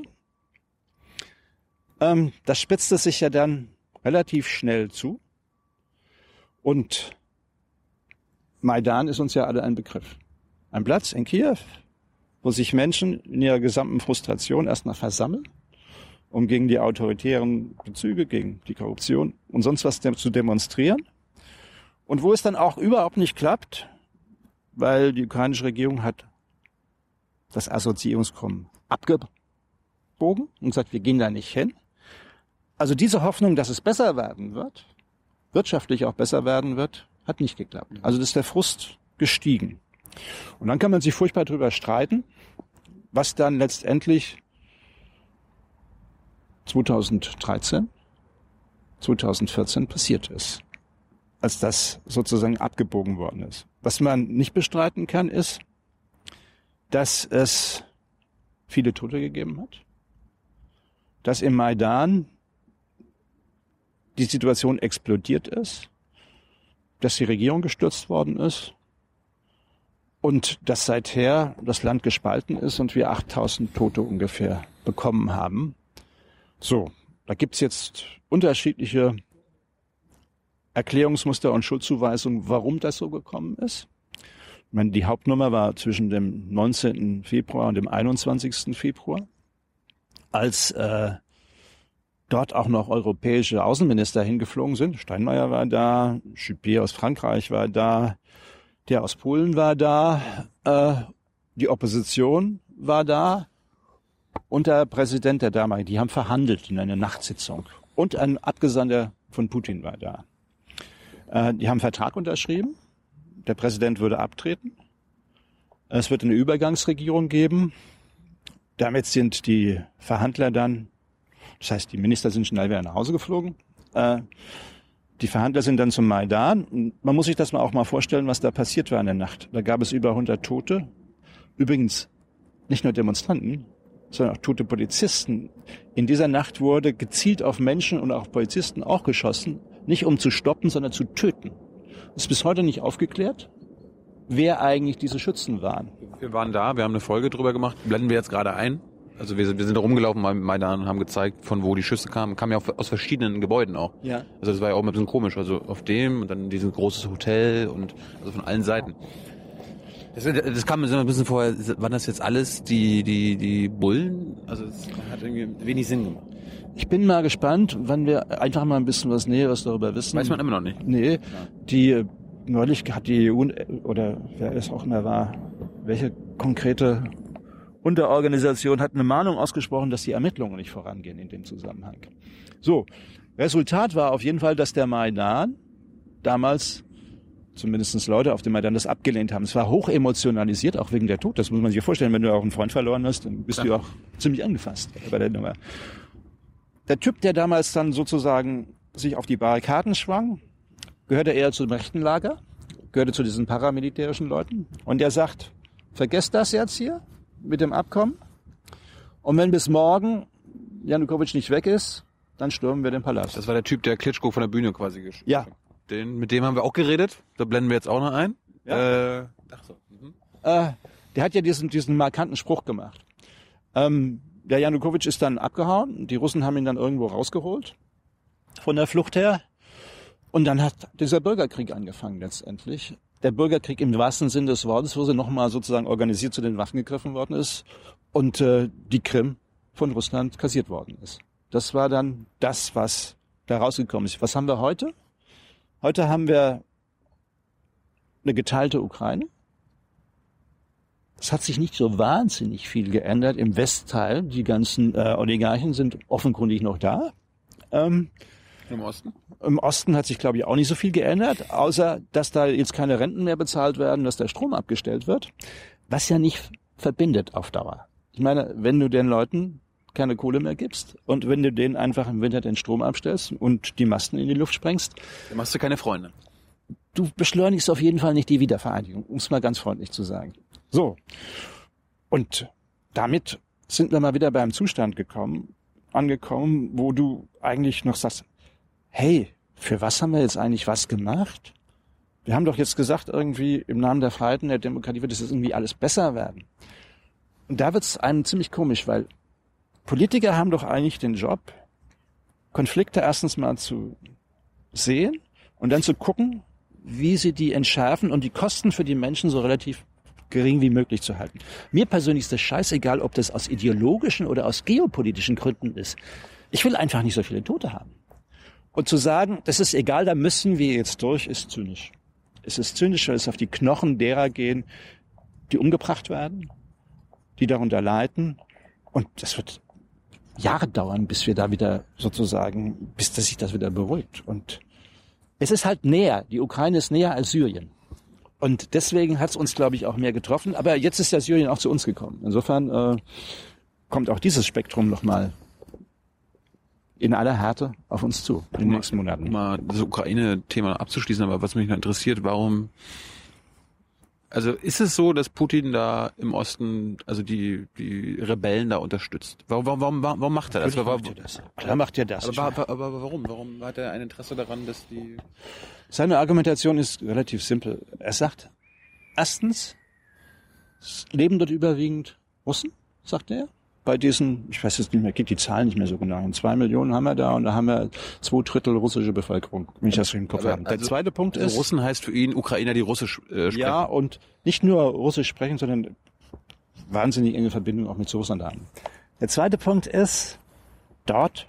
Ähm, das spitzte sich ja dann relativ schnell zu. Und Maidan ist uns ja alle ein Begriff. Ein Platz in Kiew, wo sich Menschen in ihrer gesamten Frustration erstmal versammeln um gegen die autoritären Bezüge, gegen die Korruption und sonst was zu demonstrieren. Und wo es dann auch überhaupt nicht klappt, weil die ukrainische Regierung hat das Assoziierungskommen abgebogen und gesagt, wir gehen da nicht hin. Also diese Hoffnung, dass es besser werden wird, wirtschaftlich auch besser werden wird, hat nicht geklappt. Also das ist der Frust gestiegen. Und dann kann man sich furchtbar darüber streiten, was dann letztendlich 2013 2014 passiert ist, als das sozusagen abgebogen worden ist. Was man nicht bestreiten kann, ist, dass es viele Tote gegeben hat, dass im Maidan die Situation explodiert ist, dass die Regierung gestürzt worden ist und dass seither das Land gespalten ist und wir 8000 Tote ungefähr bekommen haben. So, da gibt's jetzt unterschiedliche Erklärungsmuster und Schuldzuweisungen, warum das so gekommen ist. Ich meine, die Hauptnummer war zwischen dem 19. Februar und dem 21. Februar, als äh, dort auch noch europäische Außenminister hingeflogen sind. Steinmeier war da, Juppé aus Frankreich war da, der aus Polen war da, äh, die Opposition war da und der Präsident der damaligen, die haben verhandelt in einer Nachtsitzung. Und ein Abgesandter von Putin war da. Äh, die haben einen Vertrag unterschrieben. Der Präsident würde abtreten. Es wird eine Übergangsregierung geben. Damit sind die Verhandler dann, das heißt, die Minister sind schnell wieder nach Hause geflogen. Äh, die Verhandler sind dann zum Maidan. Man muss sich das mal auch mal vorstellen, was da passiert war in der Nacht. Da gab es über 100 Tote. Übrigens nicht nur Demonstranten, sondern auch tote Polizisten. In dieser Nacht wurde gezielt auf Menschen und auch Polizisten auch geschossen, nicht um zu stoppen, sondern zu töten. Das ist bis heute nicht aufgeklärt, wer eigentlich diese Schützen waren. Wir waren da, wir haben eine Folge drüber gemacht, blenden wir jetzt gerade ein. Also wir sind, wir sind da rumgelaufen beim Maidan und haben gezeigt, von wo die Schüsse kamen. Kamen ja aus verschiedenen Gebäuden auch. Ja. Also das war ja auch ein bisschen komisch. Also auf dem und dann dieses großes Hotel und also von allen Seiten. Das, das kam mir so ein bisschen vorher, waren das jetzt alles die, die, die Bullen? Also es hat irgendwie wenig Sinn gemacht. Ich bin mal gespannt, wann wir einfach mal ein bisschen was Näheres darüber wissen. Weiß man immer noch nicht. Nee, die neulich hat die EU oder wer es auch immer war, welche konkrete Unterorganisation hat eine Mahnung ausgesprochen, dass die Ermittlungen nicht vorangehen in dem Zusammenhang. So, Resultat war auf jeden Fall, dass der Maidan damals zumindest Leute auf dem Maidan das abgelehnt haben. Es war hoch emotionalisiert, auch wegen der Tod. Das muss man sich vorstellen. Wenn du auch einen Freund verloren hast, dann bist ja. du auch ziemlich angefasst bei der Nummer. Der Typ, der damals dann sozusagen sich auf die Barrikaden schwang, gehörte eher zum rechten Lager, gehörte zu diesen paramilitärischen Leuten. Und der sagt, vergesst das jetzt hier, mit dem Abkommen. Und wenn bis morgen Janukowitsch nicht weg ist, dann stürmen wir den Palast. Das war der Typ, der Klitschko von der Bühne quasi geschickt Ja. Den, mit dem haben wir auch geredet. Da blenden wir jetzt auch noch ein. Ja. Äh, ach so. Mhm. Äh, der hat ja diesen, diesen markanten Spruch gemacht. Ähm, der Janukowitsch ist dann abgehauen. Die Russen haben ihn dann irgendwo rausgeholt. Von der Flucht her. Und dann hat dieser Bürgerkrieg angefangen letztendlich der Bürgerkrieg im wahrsten Sinn des Wortes, wo sie nochmal sozusagen organisiert zu den Waffen gegriffen worden ist und äh, die Krim von Russland kassiert worden ist. Das war dann das, was da rausgekommen ist. Was haben wir heute? Heute haben wir eine geteilte Ukraine. Es hat sich nicht so wahnsinnig viel geändert im Westteil. Die ganzen äh, Oligarchen sind offenkundig noch da. Ähm, Im Osten? Im Osten hat sich, glaube ich, auch nicht so viel geändert, außer dass da jetzt keine Renten mehr bezahlt werden, dass der Strom abgestellt wird, was ja nicht verbindet auf Dauer. Ich meine, wenn du den Leuten keine Kohle mehr gibst und wenn du denen einfach im Winter den Strom abstellst und die Masten in die Luft sprengst, dann machst du keine Freunde. Du beschleunigst auf jeden Fall nicht die Wiedervereinigung, um es mal ganz freundlich zu sagen. So. Und damit sind wir mal wieder beim Zustand gekommen, angekommen, wo du eigentlich noch sagst, hey, für was haben wir jetzt eigentlich was gemacht? Wir haben doch jetzt gesagt, irgendwie im Namen der Freiheit und der Demokratie wird es irgendwie alles besser werden. Und da wird es einem ziemlich komisch, weil Politiker haben doch eigentlich den Job, Konflikte erstens mal zu sehen und dann zu gucken, wie sie die entschärfen und die Kosten für die Menschen so relativ gering wie möglich zu halten. Mir persönlich ist das scheißegal, ob das aus ideologischen oder aus geopolitischen Gründen ist. Ich will einfach nicht so viele Tote haben. Und zu sagen, das ist egal, da müssen wir jetzt durch, ist zynisch. Es ist zynisch, weil es auf die Knochen derer gehen, die umgebracht werden, die darunter leiden. Und das wird Jahre dauern, bis wir da wieder sozusagen, bis das sich das wieder beruhigt. Und es ist halt näher. Die Ukraine ist näher als Syrien. Und deswegen hat es uns, glaube ich, auch mehr getroffen. Aber jetzt ist ja Syrien auch zu uns gekommen. Insofern äh, kommt auch dieses Spektrum nochmal in aller Härte auf uns zu in den nächsten Monaten. Um mal das Ukraine-Thema abzuschließen, aber was mich noch interessiert, warum also ist es so, dass Putin da im Osten, also die, die Rebellen da unterstützt? Warum, warum, warum, warum macht er das? Warum, macht er das. Klar macht er das. aber, aber, aber warum? Warum hat er ein Interesse daran, dass die... Seine Argumentation ist relativ simpel. Er sagt, erstens, leben dort überwiegend Russen, sagt er. Bei diesen, ich weiß jetzt nicht mehr, gibt die Zahlen nicht mehr so genau. Und zwei Millionen haben wir da und da haben wir zwei Drittel russische Bevölkerung, wenn ich das so im Kopf habe. Der also- zweite Punkt Also ist, Russen heißt für ihn Ukrainer, die Russisch äh, sprechen. ja, und nicht nur Russisch sprechen, sondern wahnsinnig enge Verbindung auch mit Russland haben. Der zweite Punkt ist, dort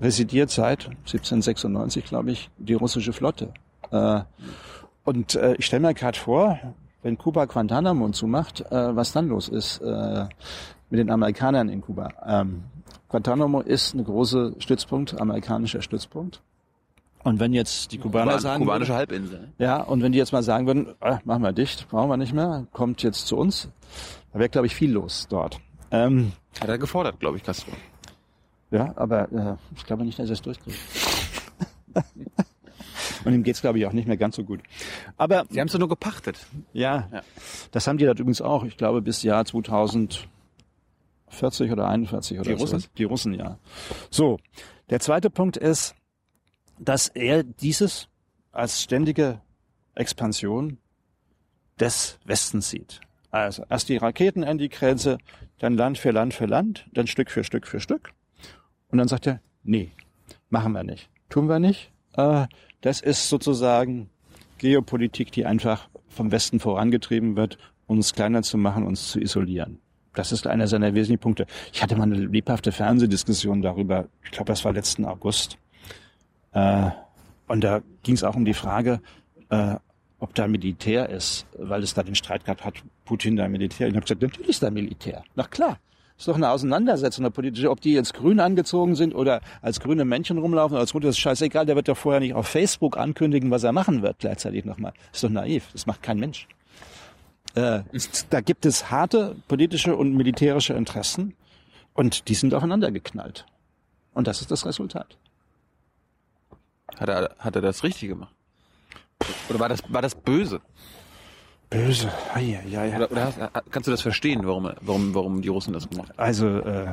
residiert seit 1796, glaube ich, die russische Flotte. Äh, und äh, ich stelle mir gerade vor, wenn Kuba Guantanamo zumacht, äh, was dann los ist äh, mit den Amerikanern in Kuba. Ähm, Guantanamo ist eine große Stützpunkt, amerikanischer Stützpunkt. Und wenn jetzt die Kubaner Kuban, sagen, kubanische würden- Halbinsel. ja, und wenn die jetzt mal sagen würden, ah, machen wir dicht, brauchen wir nicht mehr, kommt jetzt zu uns, da wäre, glaube ich, viel los dort. Ähm, Hat er gefordert, glaube ich, Castro. ja, aber äh, ich glaube nicht, dass er es durchkriegt. und ihm geht's glaube ich, auch nicht mehr ganz so gut. Aber Sie haben es doch nur gepachtet. ja, Ja. das haben die dort übrigens auch, ich glaube, bis Jahr 2040 oder 41 oder Die Russen? Die Russen, ja. So, der zweite Punkt ist, dass er dieses als ständige Expansion des Westens sieht. Also erst die Raketen an die Grenze, dann Land für Land für Land, dann Stück für Stück für Stück. Und dann sagt er, nee, machen wir nicht. Tun wir nicht. Äh, das ist sozusagen Geopolitik, die einfach vom Westen vorangetrieben wird, uns kleiner zu machen, uns zu isolieren. Das ist einer seiner wesentlichen Punkte. Ich hatte mal eine lebhafte Fernsehdiskussion darüber. Ich glaube, das war letzten August. Äh, und da ging es auch um die Frage, äh, ob da Militär ist, weil es da den Streit gab, hat Putin da Militär? Ich habe gesagt, natürlich ist da Militär. Na klar. Ist doch eine Auseinandersetzung, eine politische, ob die jetzt grün angezogen sind oder als grüne Männchen rumlaufen oder als Mutter, ist scheißegal. Der wird doch vorher nicht auf Facebook ankündigen, was er machen wird, gleichzeitig nochmal. Ist doch naiv. Das macht kein Mensch. Äh, da gibt es harte politische und militärische Interessen und die sind aufeinander geknallt. Und das ist das Resultat. Hat er, hat er das richtig gemacht? Oder war das, war das böse? Böse. Ja, ja, ja. Oder, oder hast, kannst du das verstehen, warum, warum, warum die Russen das gemacht haben? Also, äh,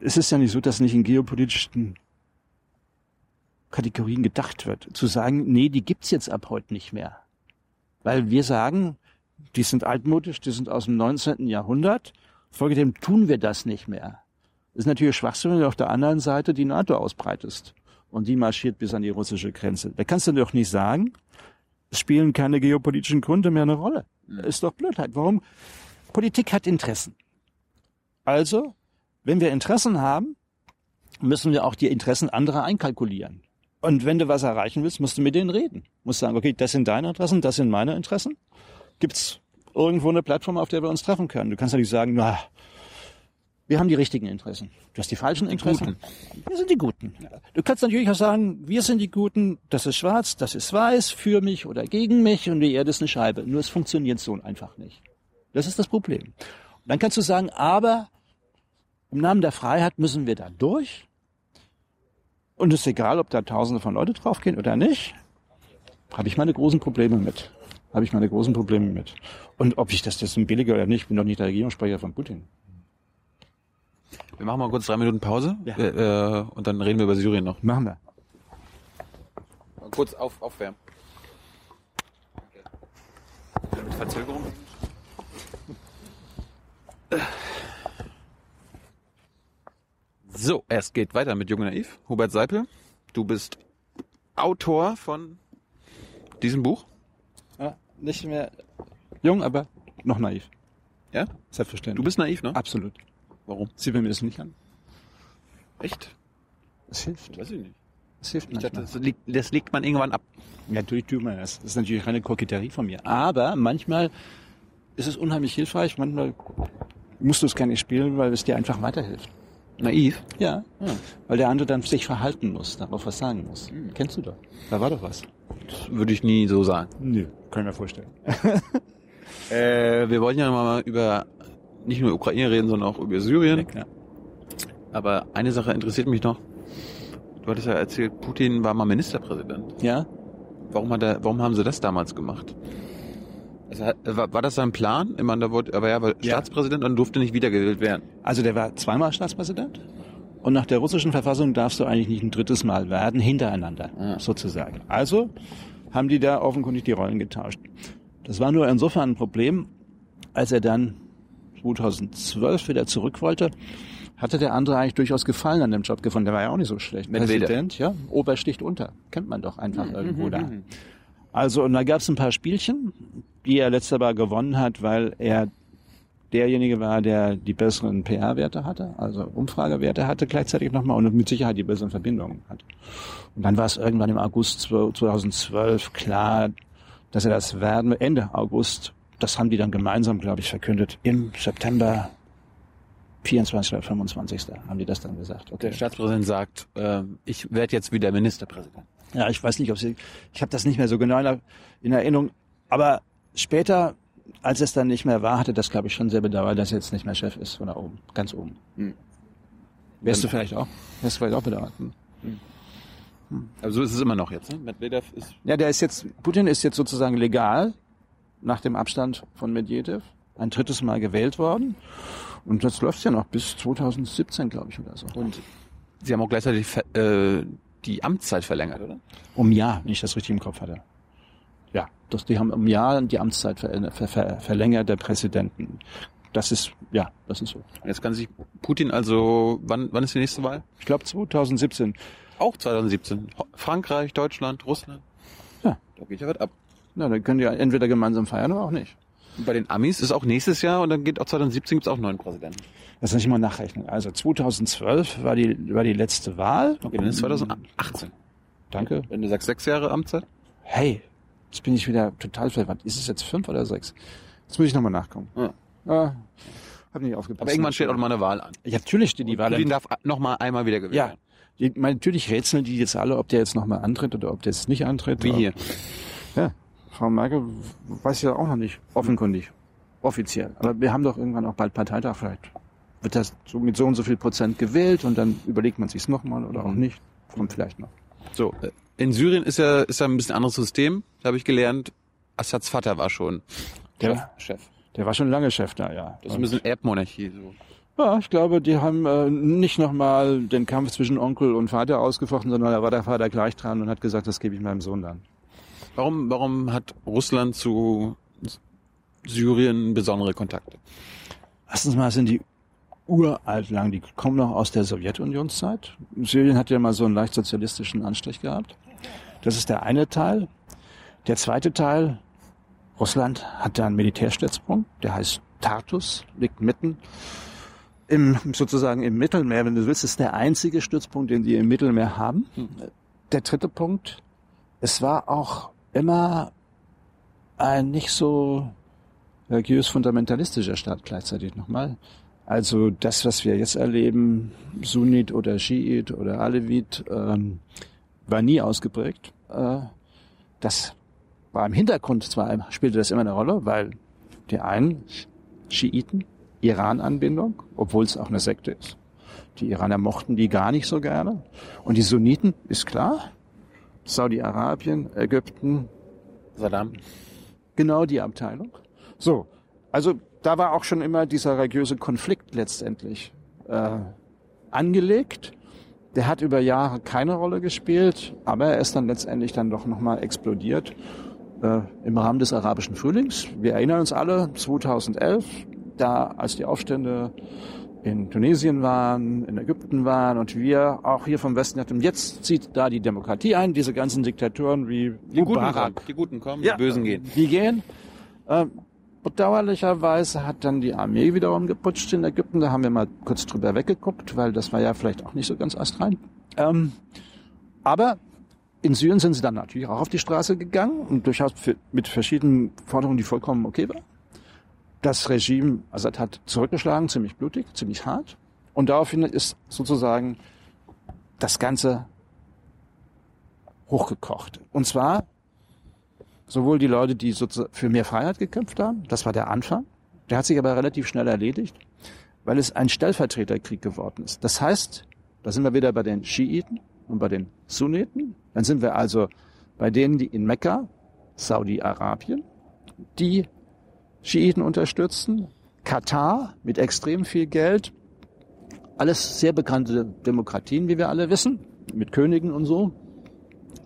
es ist ja nicht so, dass nicht in geopolitischen Kategorien gedacht wird. Zu sagen, nee, die gibt's jetzt ab heute nicht mehr. Weil wir sagen, die sind altmodisch, die sind aus dem 19. Jahrhundert, folgedem tun wir das nicht mehr. Ist natürlich Schwachsinn, wenn du auf der anderen Seite die NATO ausbreitest. Und die marschiert bis an die russische Grenze. Da kannst du doch nicht sagen, es spielen keine geopolitischen Gründe mehr eine Rolle. Ist doch Blödheit. Warum? Politik hat Interessen. Also, wenn wir Interessen haben, müssen wir auch die Interessen anderer einkalkulieren. Und wenn du was erreichen willst, musst du mit denen reden. Musst sagen, okay, das sind deine Interessen, das sind meine Interessen. Gibt's irgendwo eine Plattform, auf der wir uns treffen können? Du kannst ja nicht sagen, na, wir haben die richtigen Interessen. Du hast die falschen Interessen. Wir sind die Guten. Du kannst natürlich auch sagen, wir sind die Guten, das ist schwarz, das ist weiß, für mich oder gegen mich und die Erde ist eine Scheibe. Nur es funktioniert so einfach nicht. Das ist das Problem. Und dann kannst du sagen, aber im Namen der Freiheit müssen wir da durch. Und es ist egal, ob da tausende von Leute draufgehen oder nicht. Habe ich meine großen Probleme mit. Habe ich meine großen Probleme mit. Und ob ich das jetzt billiger oder nicht, bin doch nicht der Regierungssprecher von Putin. Wir machen mal kurz drei Minuten Pause Ja. äh, äh, und dann reden wir über Syrien noch. Machen wir. Mal kurz auf, aufwärmen. Mit Verzögerung. So, es geht weiter mit Jung und Naiv. Hubert Seipel, du bist Autor von diesem Buch. Ja, nicht mehr jung, aber noch naiv. Ja? Selbstverständlich. Du bist naiv, ne? Absolut. Warum? Sieh mir das nicht an. Echt? Es hilft. Weiß ich nicht. Es hilft Ich dachte, manchmal. das, liegt, das legt man irgendwann ab. Ja, natürlich tut man das. Das ist natürlich keine Koketterie von mir. Aber manchmal ist es unheimlich hilfreich. Manchmal musst du es gar nicht spielen, weil es dir einfach weiterhilft. Naiv? Ja. Weil der andere dann sich verhalten muss, darauf was sagen muss. Kennst du doch. Da war doch was. Das würde ich nie so sagen. Nö, kann ich mir vorstellen. Äh, wir wollen ja mal über nicht nur Ukraine reden, sondern auch über Syrien. Ja. Aber eine Sache interessiert mich noch. Du hattest ja erzählt, Putin war mal Ministerpräsident. Ja. Warum hat er, warum haben sie das damals gemacht? Hat- war, war das sein Plan? Ich meine, da wurde, aber er war Ja. Staatspräsident und durfte nicht wiedergewählt werden. Also der war zweimal Staatspräsident. Und nach der russischen Verfassung darfst du eigentlich nicht ein drittes Mal werden, hintereinander, Ja. sozusagen. Also haben die da offenkundig die Rollen getauscht. Das war nur insofern ein Problem, als er dann 2012 wieder zurück wollte, hatte der andere eigentlich durchaus Gefallen an dem Job gefunden. Der war ja auch nicht so schlecht. Medvedev. Präsident, ja, Ober sticht unter. Kennt man doch einfach irgendwo da. Also, und da gab es ein paar Spielchen, die er letzter Mal gewonnen hat, weil er derjenige war, der die besseren PR-Werte hatte, also Umfragewerte hatte gleichzeitig nochmal und mit Sicherheit die besseren Verbindungen hat. Und dann war es irgendwann im August 2012 klar, dass er das werden, Ende August, das haben die dann gemeinsam, glaube ich, verkündet. Im September 24. oder 25. haben die das dann gesagt. Okay. Der Staatspräsident sagt, äh, ich werde jetzt wieder Ministerpräsident. Ja, ich weiß nicht, ob sie, ich habe das nicht mehr so genau in, in Erinnerung, aber später, als es dann nicht mehr war, hatte das, glaube ich, schon sehr bedauert, dass er jetzt nicht mehr Chef ist von da oben, ganz oben. Hm. Wärst du vielleicht auch? Wärst du vielleicht auch bedauert? Hm. Aber so ist es immer noch jetzt. Ne? Medvedev ist Ja, der ist jetzt, Putin ist jetzt sozusagen legal nach dem Abstand von Medvedev ein drittes Mal gewählt worden. Und das läuft ja noch bis 2017, glaube ich, oder so. und sie haben auch gleichzeitig äh, die Amtszeit verlängert, oder? Um Jahr, wenn ich das richtig im Kopf hatte. Ja, das, die haben ein Jahr die Amtszeit ver, ver, ver, verlängert der Präsidenten. Das ist, ja, das ist so. Jetzt kann sich Putin also, wann, wann ist die nächste Wahl? Ich glaube 2017. Auch 2017. Ho- Frankreich, Deutschland, Russland. Ja. Da geht ja was ab. Na, dann können die entweder gemeinsam feiern oder auch nicht. Bei den Amis ist auch nächstes Jahr und dann geht auch 2017 gibt's auch neuen Präsidenten. Das muss ich mal nachrechnen. Also 2012 war die, war die letzte Wahl. Okay, dann ist 2018. Danke. Wenn du sagst sechs Jahre Amtszeit? Hey, jetzt bin ich wieder total verwandt. Ist es jetzt fünf oder sechs? Jetzt muss ich nochmal nachgucken. Ja. Ah, hab nicht aufgepasst. Aber irgendwann steht auch mal eine Wahl an. Ja, natürlich steht die Wahl Putin an. darf noch mal einmal wieder gewählt Ja. Die, meine, natürlich rätseln die jetzt alle, ob der jetzt nochmal antritt oder ob der jetzt nicht antritt. Wie hier. Ja, Frau Merkel weiß ja auch noch nicht, offenkundig, offiziell. Aber wir haben doch irgendwann auch bald Parteitag vielleicht. Wird das so mit so und so viel Prozent gewählt und dann überlegt man sich's nochmal oder auch nicht. Kommt vielleicht noch. So, äh, in Syrien ist ja, ist ja ein bisschen anderes System, da habe ich gelernt. Assads Vater war schon Der, Chef. Chef. der war schon lange Chef da, ja. Das ist ein bisschen Erbmonarchie. So. Ja, ich glaube, die haben äh, nicht nochmal den Kampf zwischen Onkel und Vater ausgefochten, sondern da war der Vater gleich dran und hat gesagt, das gebe ich meinem Sohn dann. Warum, warum hat Russland zu Syrien besondere Kontakte? Erstens mal sind die uralt lang, die kommen noch aus der Sowjetunionszeit. Syrien hat ja mal so einen leicht sozialistischen Anstrich gehabt. Das ist der eine Teil. Der zweite Teil, Russland hat da einen Militärstützpunkt, der heißt Tartus, liegt mitten im, sozusagen im Mittelmeer, wenn du willst, ist der einzige Stützpunkt, den die im Mittelmeer haben. Der dritte Punkt, es war auch immer ein nicht so religiös fundamentalistischer Staat gleichzeitig nochmal. Also das, was wir jetzt erleben, Sunnit oder Schiit oder Alevit, ähm, war nie ausgeprägt. Äh, das war im Hintergrund zwar, spielte das immer eine Rolle, weil die einen Schiiten Iran-Anbindung, obwohl es auch eine Sekte ist. Die Iraner mochten die gar nicht so gerne. Und die Sunniten, ist klar, Saudi-Arabien, Ägypten, Saddam. Genau die Abteilung. So, also da war auch schon immer dieser religiöse Konflikt letztendlich äh, angelegt. Der hat über Jahre keine Rolle gespielt, aber er ist dann letztendlich dann doch nochmal explodiert äh, im Rahmen des arabischen Frühlings. Wir erinnern uns alle, 2011, da als die Aufstände in Tunesien waren, in Ägypten waren und wir auch hier vom Westen hatten, jetzt zieht da die Demokratie ein, diese ganzen Diktaturen wie Die Guten Mubarak. kommen, die Guten kommen, Ja. die Bösen gehen. Die gehen. Ähm, bedauerlicherweise hat dann die Armee wiederum geputscht in Ägypten. Da haben wir mal kurz drüber weggeguckt, weil das war ja vielleicht auch nicht so ganz astrein. Ähm, aber in Syrien sind sie dann natürlich auch auf die Straße gegangen und durchaus für, mit verschiedenen Forderungen, die vollkommen okay waren. Das Regime Assad hat zurückgeschlagen, ziemlich blutig, ziemlich hart. Und daraufhin ist sozusagen das Ganze hochgekocht. Und zwar sowohl die Leute, die sozusagen für mehr Freiheit gekämpft haben, das war der Anfang, der hat sich aber relativ schnell erledigt, weil es ein Stellvertreterkrieg geworden ist. Das heißt, da sind wir wieder bei den Schiiten und bei den Sunniten. Dann sind wir also bei denen, die in Mekka, Saudi-Arabien, die Schiiten unterstützen, Katar mit extrem viel Geld, alles sehr bekannte Demokratien, wie wir alle wissen, mit Königen und so,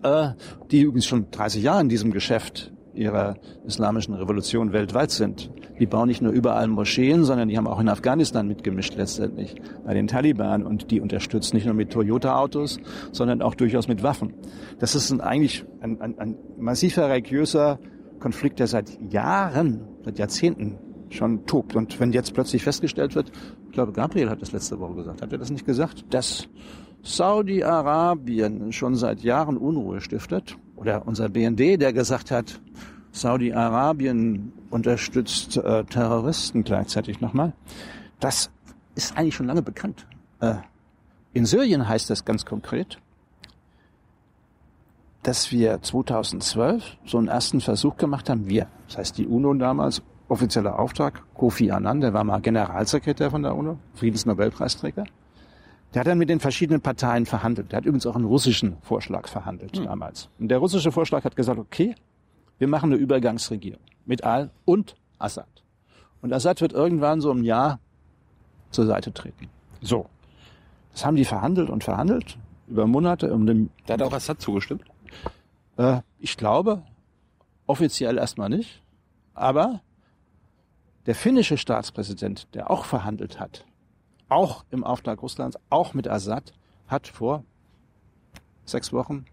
äh, die übrigens schon 30 Jahre in diesem Geschäft ihrer islamischen Revolution weltweit sind. Die bauen nicht nur überall Moscheen, sondern die haben auch in Afghanistan mitgemischt letztendlich bei den Taliban und die unterstützen nicht nur mit Toyota-Autos, sondern auch durchaus mit Waffen. Das ist ein, eigentlich ein, ein, ein massiver religiöser Konflikt, der seit Jahren, seit Jahrzehnten schon tobt. Und wenn jetzt plötzlich festgestellt wird, ich glaube, Gabriel hat das letzte Woche gesagt, hat er das nicht gesagt, dass Saudi-Arabien schon seit Jahren Unruhe stiftet, oder unser BND, der gesagt hat, Saudi-Arabien unterstützt äh, Terroristen gleichzeitig nochmal, das ist eigentlich schon lange bekannt. Äh, in Syrien heißt das ganz konkret, dass wir 2012 so einen ersten Versuch gemacht haben, wir, das heißt die UNO damals, offizieller Auftrag, Kofi Annan, der war mal Generalsekretär von der UNO, Friedensnobelpreisträger, der hat dann mit den verschiedenen Parteien verhandelt. Der hat übrigens auch einen russischen Vorschlag verhandelt mhm. damals. Und der russische Vorschlag hat gesagt, okay, wir machen eine Übergangsregierung mit Al und Assad. Und Assad wird irgendwann so im Jahr zur Seite treten. So. Das haben die verhandelt und verhandelt über Monate. Um den da hat auch Assad zugestimmt? Äh, ich glaube, offiziell erstmal nicht. Aber der finnische Staatspräsident, der auch verhandelt hat, auch im Auftrag Russlands, auch mit Assad, hat vor sechs Wochen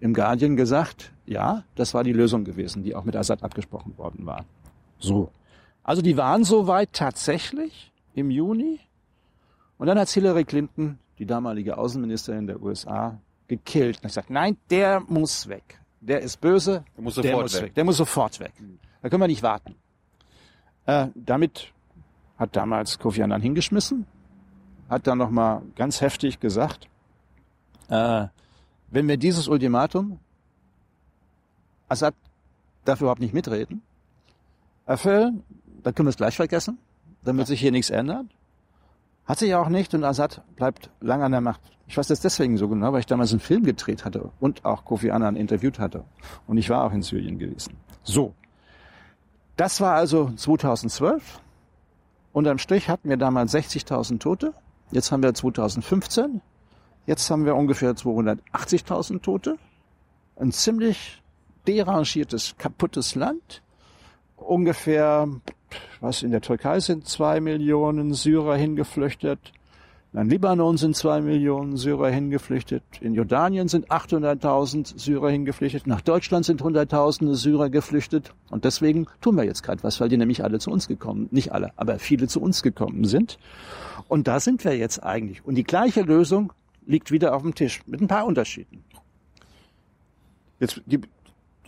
im Guardian gesagt, ja, das war die Lösung gewesen, die auch mit Assad abgesprochen worden war. So. Also die waren soweit tatsächlich im Juni. Und dann hat Hillary Clinton, die damalige Außenministerin der USA, gekillt. Und gesagt, nein, der muss weg. Der ist böse. Der muss sofort der muss weg. weg. Der muss sofort weg. Da können wir nicht warten. Äh, damit hat damals Kofi Annan hingeschmissen, hat dann nochmal ganz heftig gesagt, äh, wenn wir dieses Ultimatum, Assad darf überhaupt nicht mitreden, erfüllen, dann können wir es gleich vergessen, dann wird sich hier nichts ändern. Hat sich auch nicht und Assad bleibt lang an der Macht. Ich weiß das deswegen so genau, weil ich damals einen Film gedreht hatte und auch Kofi Annan interviewt hatte. Und ich war auch in Syrien gewesen. So. Das war also 2012. Unterm Strich hatten wir damals 60.000 Tote. Jetzt haben wir 2015. Jetzt haben wir ungefähr 280.000 Tote. Ein ziemlich derangiertes, kaputtes Land. Ungefähr, was in der Türkei sind zwei Millionen Syrer hingeflüchtet. In Libanon sind zwei Millionen Syrer hingeflüchtet. In Jordanien sind 800.000 Syrer hingeflüchtet. Nach Deutschland sind Hunderttausende Syrer geflüchtet. Und deswegen tun wir jetzt gerade was, weil die nämlich alle zu uns gekommen, nicht alle, aber viele zu uns gekommen sind. Und da sind wir jetzt eigentlich. Und die gleiche Lösung liegt wieder auf dem Tisch mit ein paar Unterschieden. Jetzt, die,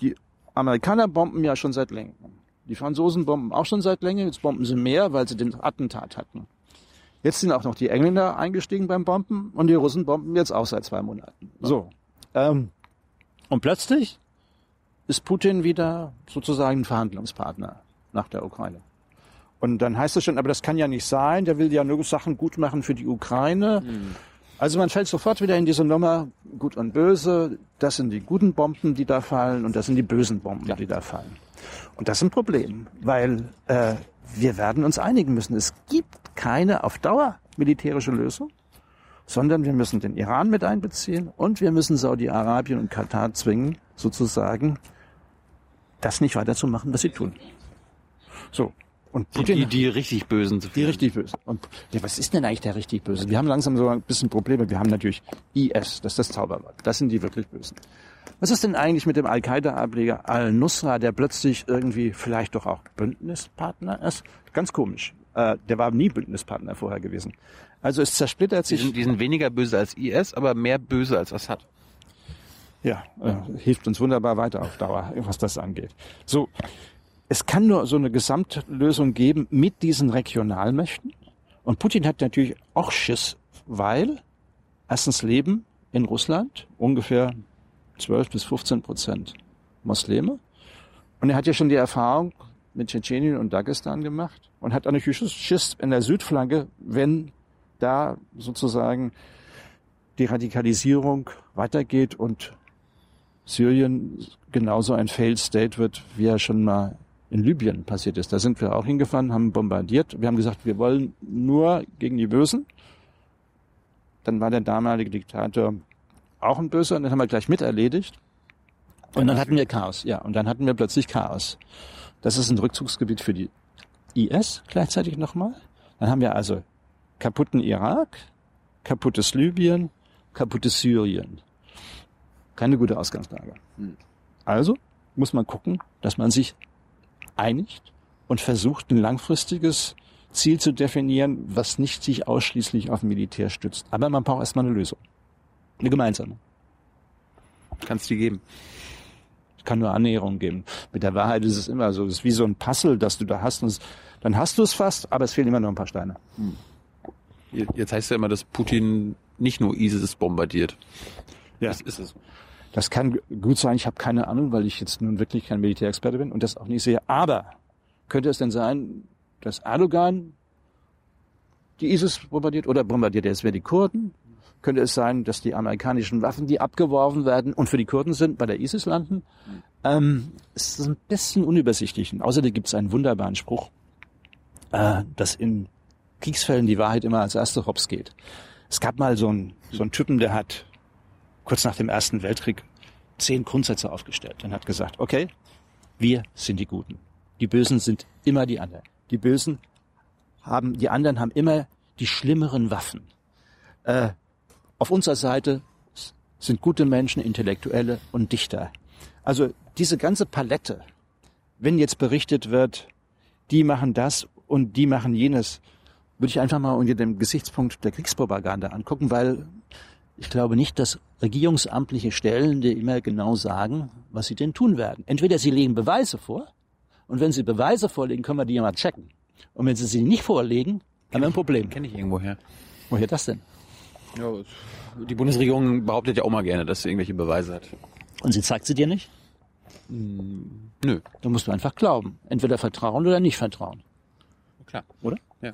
die Amerikaner bomben ja schon seit längerem. Die Franzosen bomben auch schon seit längerem. Jetzt bomben sie mehr, weil sie den Attentat hatten. Jetzt sind auch noch die Engländer eingestiegen beim Bomben und die Russen bomben jetzt auch seit zwei Monaten. So. Ähm, und plötzlich ist Putin wieder sozusagen ein Verhandlungspartner nach der Ukraine. Und dann heißt es schon, aber das kann ja nicht sein, der will ja nur Sachen gut machen für die Ukraine. Mhm. Also man fällt sofort wieder in diese Nummer, gut und böse, das sind die guten Bomben, die da fallen und das sind die bösen Bomben, ja. die da fallen. Und das ist ein Problem, weil äh, wir werden uns einigen müssen. Es gibt keine auf Dauer militärische Lösung, sondern wir müssen den Iran mit einbeziehen und wir müssen Saudi-Arabien und Katar zwingen, sozusagen das nicht weiterzumachen, was sie tun. So. Und Putin, die, die, richtig Bösen zu Die richtig Bösen. Und ja, was ist denn eigentlich der richtig Böse? Wir haben langsam so ein bisschen Probleme. Wir haben natürlich IS, das ist das Zauberwort. Das sind die wirklich Bösen. Was ist denn eigentlich mit dem Al-Qaida-Ableger Al-Nusra, der plötzlich irgendwie vielleicht doch auch Bündnispartner ist? Ganz komisch. Äh, der war nie Bündnispartner vorher gewesen. Also es zersplittert sich. Die sind, die sind weniger böse als IS, aber mehr böse als Assad. Ja, äh, hilft uns wunderbar weiter auf Dauer, was das angeht. So, es kann nur so eine Gesamtlösung geben mit diesen Regionalmächten. Und Putin hat natürlich auch Schiss, weil erstens leben in Russland ungefähr 12 bis 15 Prozent Muslime. Und er hat ja schon die Erfahrung mit Tschetschenien und Dagestan gemacht und hat natürlich Schiss in der Südflanke, wenn da sozusagen die Radikalisierung weitergeht und Syrien genauso ein Failed State wird, wie er schon mal in Libyen passiert ist. Da sind wir auch hingefahren, haben bombardiert. Wir haben gesagt, wir wollen nur gegen die Bösen. Dann war der damalige Diktator auch ein Böser und das haben wir gleich miterledigt. Und dann hatten wir Chaos, ja. Und dann hatten wir plötzlich Chaos. Das ist ein Rückzugsgebiet für die IS gleichzeitig nochmal. Dann haben wir also kaputten Irak, kaputtes Libyen, kaputtes Syrien. Keine gute Ausgangslage. Also muss man gucken, dass man sich einigt und versucht, ein langfristiges Ziel zu definieren, was nicht sich ausschließlich auf Militär stützt. Aber man braucht erstmal eine Lösung. Eine gemeinsame. Kannst die geben? Es kann nur Annäherung geben. Mit der Wahrheit ist es immer so. Es ist wie so ein Puzzle, das du da hast. Und es, dann hast du es fast, aber es fehlen immer noch ein paar Steine. Hm. Jetzt heißt ja immer, dass Putin nicht nur ISIS bombardiert. Ja. Das ist es. Das kann gut sein. Ich habe keine Ahnung, weil ich jetzt nun wirklich kein Militärexperte bin und das auch nicht sehe. Aber könnte es denn sein, dass Erdogan die ISIS bombardiert oder bombardiert er jetzt wieder die Kurden? Könnte es sein, dass die amerikanischen Waffen, die abgeworfen werden und für die Kurden sind, bei der ISIS landen? Ähm, es ist ein bisschen unübersichtlich. Und außerdem gibt es einen wunderbaren Spruch, äh, dass in Kriegsfällen die Wahrheit immer als erste hops geht. Es gab mal so einen, so einen Typen, der hat kurz nach dem Ersten Weltkrieg zehn Grundsätze aufgestellt und hat gesagt, okay, wir sind die Guten. Die Bösen sind immer die anderen. Die Bösen haben, die anderen haben immer die schlimmeren Waffen. Äh, auf unserer Seite sind gute Menschen, Intellektuelle und Dichter. Also diese ganze Palette, wenn jetzt berichtet wird, die machen das und die machen jenes, würde ich einfach mal unter dem Gesichtspunkt der Kriegspropaganda angucken, weil ich glaube nicht, dass regierungsamtliche Stellen dir immer genau sagen, was sie denn tun werden. Entweder sie legen Beweise vor und wenn sie Beweise vorlegen, können wir die ja mal checken. Und wenn sie sie nicht vorlegen, haben wir ein Problem. Kenne ich irgendwoher. Woher das denn? Ja, die Bundesregierung behauptet ja auch mal gerne, dass sie irgendwelche Beweise hat. Und sie zeigt sie dir nicht? Hm, nö. Da musst du einfach glauben. Entweder vertrauen oder nicht vertrauen. Klar. Oder? Ja.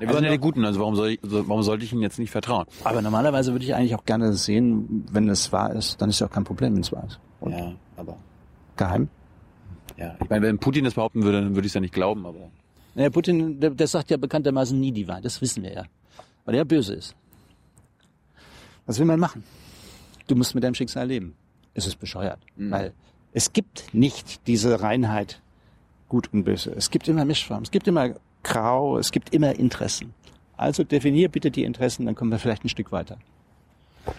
Ja, wir sind ja die Guten, also warum, soll ich, warum sollte ich Ihnen jetzt nicht vertrauen? Aber normalerweise würde ich eigentlich auch gerne sehen, wenn es wahr ist, dann ist ja auch kein Problem, wenn es wahr ist. Und ja, aber. Geheim? Ja, ich meine, wenn Putin das behaupten würde, dann würde ich es ja nicht glauben, aber. Naja, Putin, der, der sagt ja bekanntermaßen nie die Wahrheit, das wissen wir ja. Weil er böse ist. Was will man machen? Du musst mit deinem Schicksal leben. Es ist bescheuert, mhm. weil es gibt nicht diese Reinheit gut und böse. Es gibt immer Mischformen. Es gibt immer grau, es gibt immer Interessen. Also definier bitte die Interessen, dann kommen wir vielleicht ein Stück weiter.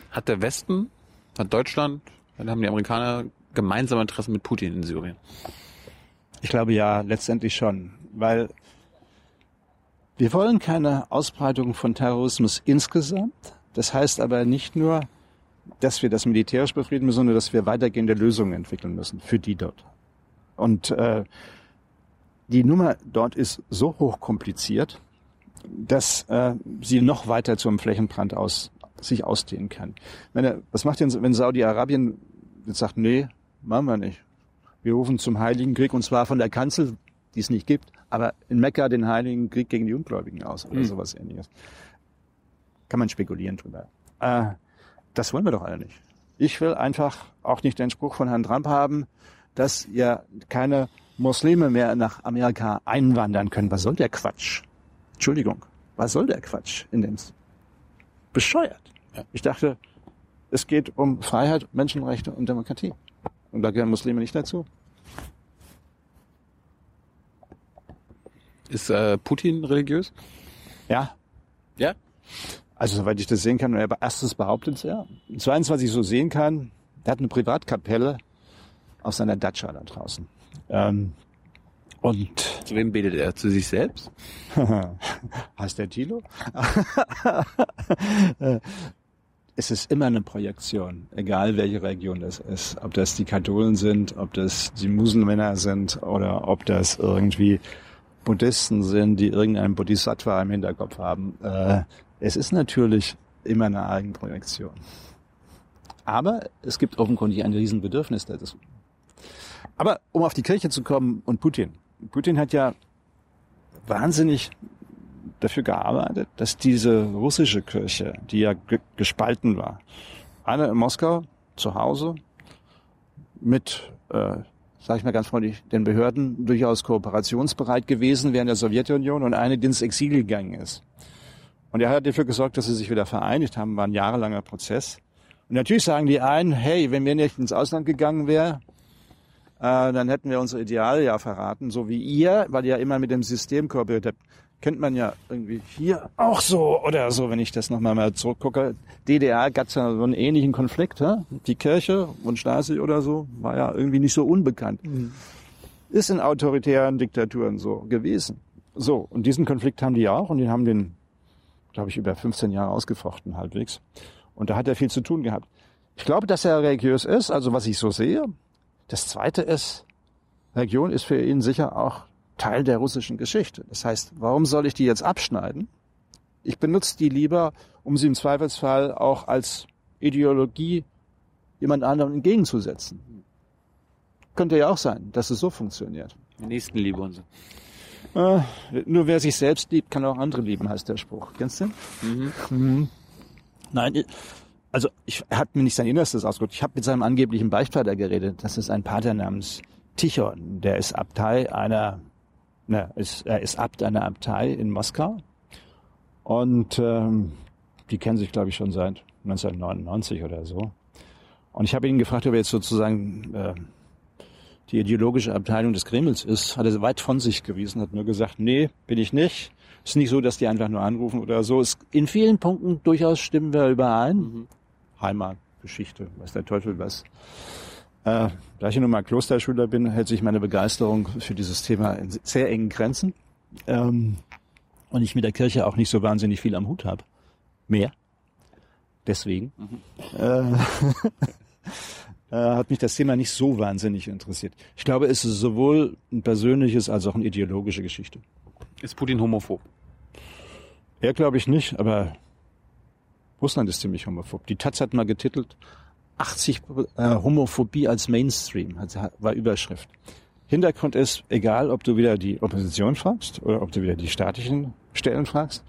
Hat der Westen, hat Deutschland, dann haben die Amerikaner gemeinsame Interessen mit Putin in Syrien? Ich glaube ja, letztendlich schon, weil wir wollen keine Ausbreitung von Terrorismus insgesamt. Das heißt aber nicht nur, dass wir das militärisch befrieden müssen, sondern dass wir weitergehende Lösungen entwickeln müssen für die dort. Und äh, die Nummer dort ist so hochkompliziert, dass äh, sie noch weiter zum Flächenbrand aus, sich ausdehnen kann. Meine, was macht denn, wenn Saudi-Arabien jetzt sagt, nee, machen wir nicht. Wir rufen zum Heiligen Krieg und zwar von der Kanzel, die es nicht gibt, aber in Mekka den Heiligen Krieg gegen die Ungläubigen aus oder mhm. sowas ähnliches. Kann man spekulieren drüber. Äh, das wollen wir doch alle nicht. Ich will einfach auch nicht den Spruch von Herrn Trump haben, dass ja keine Muslime mehr nach Amerika einwandern können. Was soll der Quatsch? Entschuldigung, was soll der Quatsch in dem? Bescheuert. Ja. Ich dachte, es geht um Freiheit, Menschenrechte und Demokratie. Und da gehören Muslime nicht dazu. Ist äh, Putin religiös? Ja. Ja? Also soweit ich das sehen kann, er erstens behauptet es ja. Zweitens, was ich so sehen kann, er hat eine Privatkapelle auf seiner Datscha da draußen. Ähm, und zu wem betet er? Zu sich selbst? heißt der Tilo? es ist immer eine Projektion, egal welche Region das ist. Ob das die Katholen sind, ob das die Muselmänner sind oder ob das irgendwie Buddhisten sind, die irgendeinen Bodhisattva im Hinterkopf haben. Äh, es ist natürlich immer eine Eigenprojektion. Aber es gibt offenkundig ein Riesenbedürfnis dazu. Aber um auf die Kirche zu kommen und Putin. Putin hat ja wahnsinnig dafür gearbeitet, dass diese russische Kirche, die ja gespalten war, eine in Moskau zu Hause mit, äh, sage ich mal ganz freundlich, den Behörden durchaus kooperationsbereit gewesen während der Sowjetunion und eine, die ins Exil gegangen ist. Und er hat dafür gesorgt, dass sie sich wieder vereinigt haben, war ein jahrelanger Prozess. Und natürlich sagen die einen, hey, wenn wir nicht ins Ausland gegangen wären, äh, dann hätten wir unsere Ideale ja verraten, so wie ihr, weil ihr ja immer mit dem System kooperiert habt kennt man ja irgendwie hier auch so oder so, wenn ich das nochmal mal zurückgucke. DDR gab es ja so einen ähnlichen Konflikt. Hä? Die Kirche und Stasi oder so war ja irgendwie nicht so unbekannt. Mhm. Ist in autoritären Diktaturen so gewesen. So, und diesen Konflikt haben die auch und die haben den, glaube ich, über 15 Jahre ausgefochten halbwegs. Und da hat er viel zu tun gehabt. Ich glaube, dass er religiös ist, also was ich so sehe. Das Zweite ist, Religion ist für ihn sicher auch Teil der russischen Geschichte. Das heißt, warum soll ich die jetzt abschneiden? Ich benutze die lieber, um sie im Zweifelsfall auch als Ideologie jemand anderem entgegenzusetzen. Könnte ja auch sein, dass es so funktioniert. Nächstenliebe und so. Äh, nur wer sich selbst liebt, kann auch andere lieben, heißt der Spruch. Kennst du? Mhm. Mhm. Nein, also ich, er hat mir nicht sein Innerstes ausgedrückt. Ich habe mit seinem angeblichen Beichtvater geredet. Das ist ein Pater namens Tichon. Der ist Abtei einer na, ist, er ist Abt einer Abtei in Moskau und ähm, die kennen sich, glaube ich, schon seit 1999 oder so. Und ich habe ihn gefragt, ob er jetzt sozusagen äh, die ideologische Abteilung des Kremls ist. Hat er weit von sich gewiesen, hat nur gesagt, nee, bin ich nicht. Ist nicht so, dass die einfach nur anrufen oder so. Ist in vielen Punkten durchaus stimmen wir überein. Mhm. Heimat, Geschichte, weiß der Teufel was. Äh, da ich nun mal Klosterschüler bin, hält sich meine Begeisterung für dieses Thema in sehr engen Grenzen. Ähm, und ich mit der Kirche auch nicht so wahnsinnig viel am Hut habe. Mehr. Deswegen. Mhm. Äh, äh, hat mich das Thema nicht so wahnsinnig interessiert. Ich glaube, es ist sowohl ein persönliches als auch eine ideologische Geschichte. Ist Putin homophob? Er glaube ich nicht, aber Russland ist ziemlich homophob. Die Taz hat mal getitelt, 80 äh, Homophobie als Mainstream, war Überschrift. Hintergrund ist, egal ob du wieder die Opposition fragst oder ob du wieder die staatlichen Stellen fragst,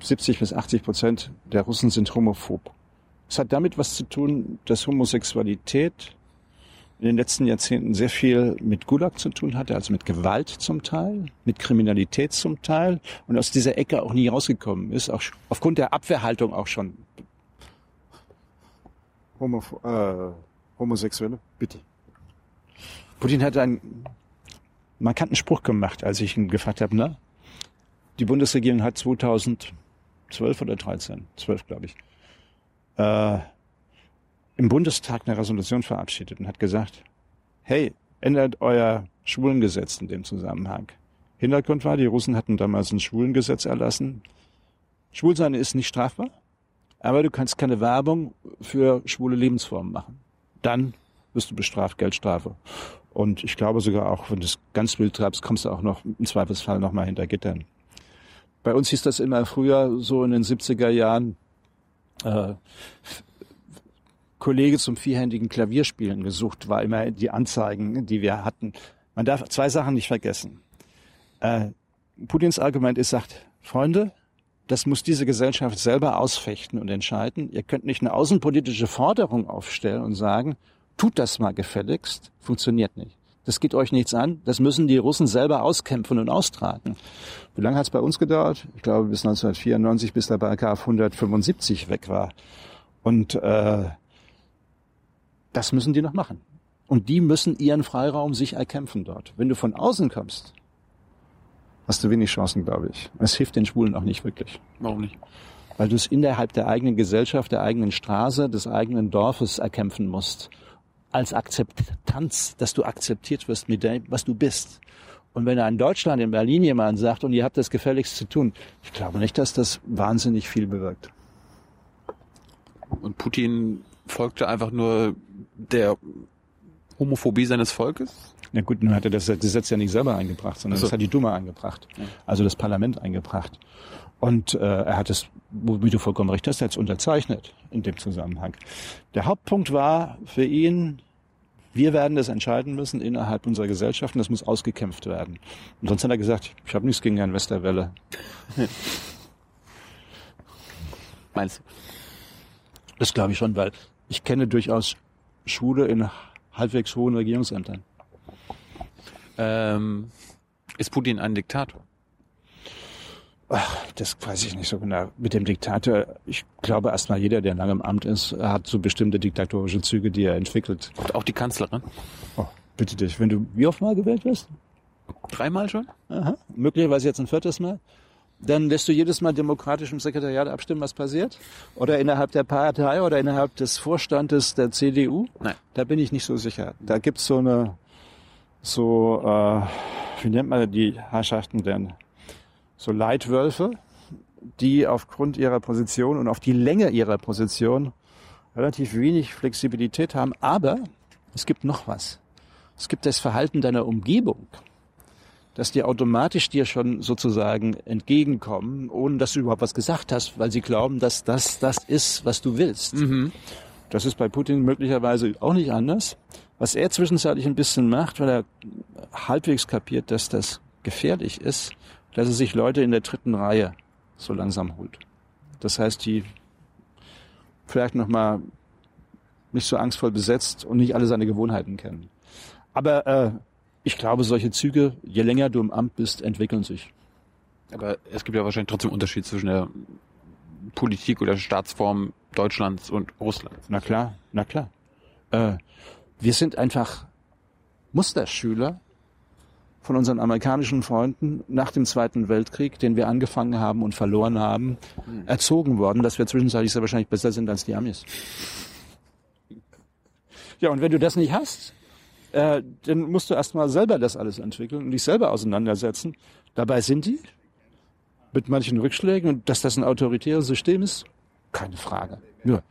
70 bis 80 Prozent der Russen sind homophob. Es hat damit was zu tun, dass Homosexualität in den letzten Jahrzehnten sehr viel mit Gulag zu tun hatte, also mit Gewalt zum Teil, mit Kriminalität zum Teil und aus dieser Ecke auch nie rausgekommen ist, auch aufgrund der Abwehrhaltung auch schon. Homo, äh, Homosexuelle, bitte. Putin hat einen markanten Spruch gemacht, als ich ihn gefragt habe, na, die Bundesregierung hat 2012 oder 13, 12 glaube ich, äh, im Bundestag eine Resolution verabschiedet und hat gesagt, hey, ändert euer Schwulengesetz in dem Zusammenhang. Hintergrund war, die Russen hatten damals ein Schwulengesetz erlassen. Schwulsein ist nicht strafbar aber du kannst keine Werbung für schwule Lebensformen machen. Dann wirst du bestraft, Geldstrafe. Und ich glaube sogar auch, wenn du es ganz wild treibst, kommst du auch noch im Zweifelsfall noch mal hinter Gittern. Bei uns hieß das immer früher, so in den 70er Jahren, äh, Kollege zum vierhändigen Klavierspielen gesucht, war immer die Anzeigen, die wir hatten. Man darf zwei Sachen nicht vergessen. Äh, Putins Argument ist, sagt, Freunde, das muss diese Gesellschaft selber ausfechten und entscheiden. Ihr könnt nicht eine außenpolitische Forderung aufstellen und sagen, tut das mal gefälligst, funktioniert nicht. Das geht euch nichts an. Das müssen die Russen selber auskämpfen und austragen. Wie lange hat es bei uns gedauert? Ich glaube bis 1994, bis der Paragraph 175 weg war. Und äh, das müssen die noch machen. Und die müssen ihren Freiraum sich erkämpfen dort. Wenn du von außen kommst, hast du wenig Chancen, glaube ich. Es hilft den Schwulen auch nicht wirklich. Warum nicht? Weil du es innerhalb der eigenen Gesellschaft, der eigenen Straße, des eigenen Dorfes erkämpfen musst. Als Akzeptanz, dass du akzeptiert wirst mit dem, was du bist. Und wenn er in Deutschland, in Berlin jemand sagt, und ihr habt das gefälligst zu tun, ich glaube nicht, dass das wahnsinnig viel bewirkt. Und Putin folgte einfach nur der Homophobie seines Volkes? Na gut, nun hat er das Gesetz ja nicht selber eingebracht, sondern also. das hat die Duma eingebracht, also das Parlament eingebracht. Und äh, er hat es, wie du vollkommen recht hast, jetzt unterzeichnet in dem Zusammenhang. Der Hauptpunkt war für ihn, Wir werden das entscheiden müssen innerhalb unserer Gesellschaft und das muss ausgekämpft werden. Und sonst hat er gesagt, ich habe nichts gegen Herrn Westerwelle. Meinst du? Das glaube ich schon, weil ich kenne durchaus Schwule in halbwegs hohen Regierungsämtern. Ähm, ist Putin ein Diktator? Ach, das weiß ich nicht so genau. Mit dem Diktator, ich glaube erstmal jeder, der lange im Amt ist, hat so bestimmte diktatorische Züge, die er entwickelt. Und auch die Kanzlerin? Oh, bitte dich, wenn du wie oft mal gewählt wirst? Dreimal schon? Aha. Möglicherweise jetzt ein viertes Mal. Dann lässt du jedes Mal demokratisch im Sekretariat abstimmen, was passiert? Oder innerhalb der Partei oder innerhalb des Vorstandes der CDU? Nein. Da bin ich nicht so sicher. Da gibt's so eine, so, äh, wie nennt man die Herrschaften denn? So Leitwölfe, die aufgrund ihrer Position und auf die Länge ihrer Position relativ wenig Flexibilität haben. Aber es gibt noch was. Es gibt das Verhalten deiner Umgebung dass die automatisch dir schon sozusagen entgegenkommen, ohne dass du überhaupt was gesagt hast, weil sie glauben, dass das das ist, was du willst. Mhm. Das ist bei Putin möglicherweise auch nicht anders. Was er zwischenzeitlich ein bisschen macht, weil er halbwegs kapiert, dass das gefährlich ist, dass er sich Leute in der dritten Reihe so langsam holt. Das heißt, die vielleicht noch mal nicht so angstvoll besetzt und nicht alle seine Gewohnheiten kennen. Aber äh, ich glaube, solche Züge, je länger du im Amt bist, entwickeln sich. Aber es gibt ja wahrscheinlich trotzdem Unterschied zwischen der Politik oder Staatsform Deutschlands und Russlands. Na klar, na klar. Äh, wir sind einfach Musterschüler von unseren amerikanischen Freunden nach dem Zweiten Weltkrieg, den wir angefangen haben und verloren haben, hm. erzogen worden, dass wir zwischenzeitlich sehr wahrscheinlich besser sind als die Amis. Ja, und wenn du das nicht hast, äh, dann musst du erstmal selber das alles entwickeln und dich selber auseinandersetzen. Dabei sind die mit manchen Rückschlägen und dass das ein autoritäres System ist, keine Frage. Nur,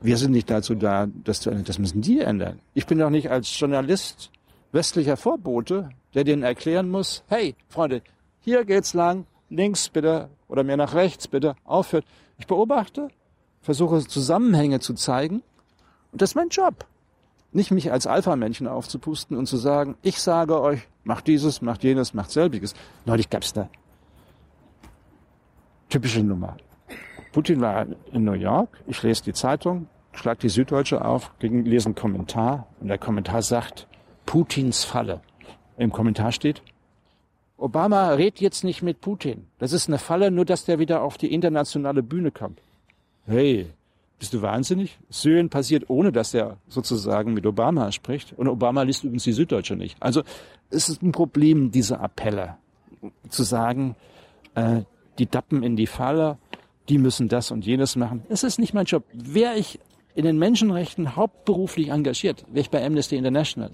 wir sind nicht dazu da, das zu ändern. Das müssen die ändern. Ich bin doch nicht als Journalist westlicher Vorbote, der denen erklären muss, hey, Freunde, hier geht's lang, links bitte oder mehr nach rechts bitte, aufhört. Ich beobachte, versuche Zusammenhänge zu zeigen und das ist mein Job. Nicht mich als Alpha-Männchen aufzupusten und zu sagen, ich sage euch, macht dieses, macht jenes, macht selbiges. Neulich gab's da typische Nummer. Putin war in New York, ich lese die Zeitung, schlag die Süddeutsche auf, lese einen Kommentar und der Kommentar sagt, Putins Falle. Im Kommentar steht, Obama redet jetzt nicht mit Putin. Das ist eine Falle, nur dass der wieder auf die internationale Bühne kommt. Hey, bist du wahnsinnig? Syrien passiert, ohne dass er sozusagen mit Obama spricht. Und Obama liest übrigens die Süddeutsche nicht. Also es ist ein Problem, diese Appelle. Zu sagen, äh, die Dappen in die Falle, die müssen das und jenes machen. Es ist nicht mein Job. Wäre ich in den Menschenrechten hauptberuflich engagiert, wäre ich bei Amnesty International.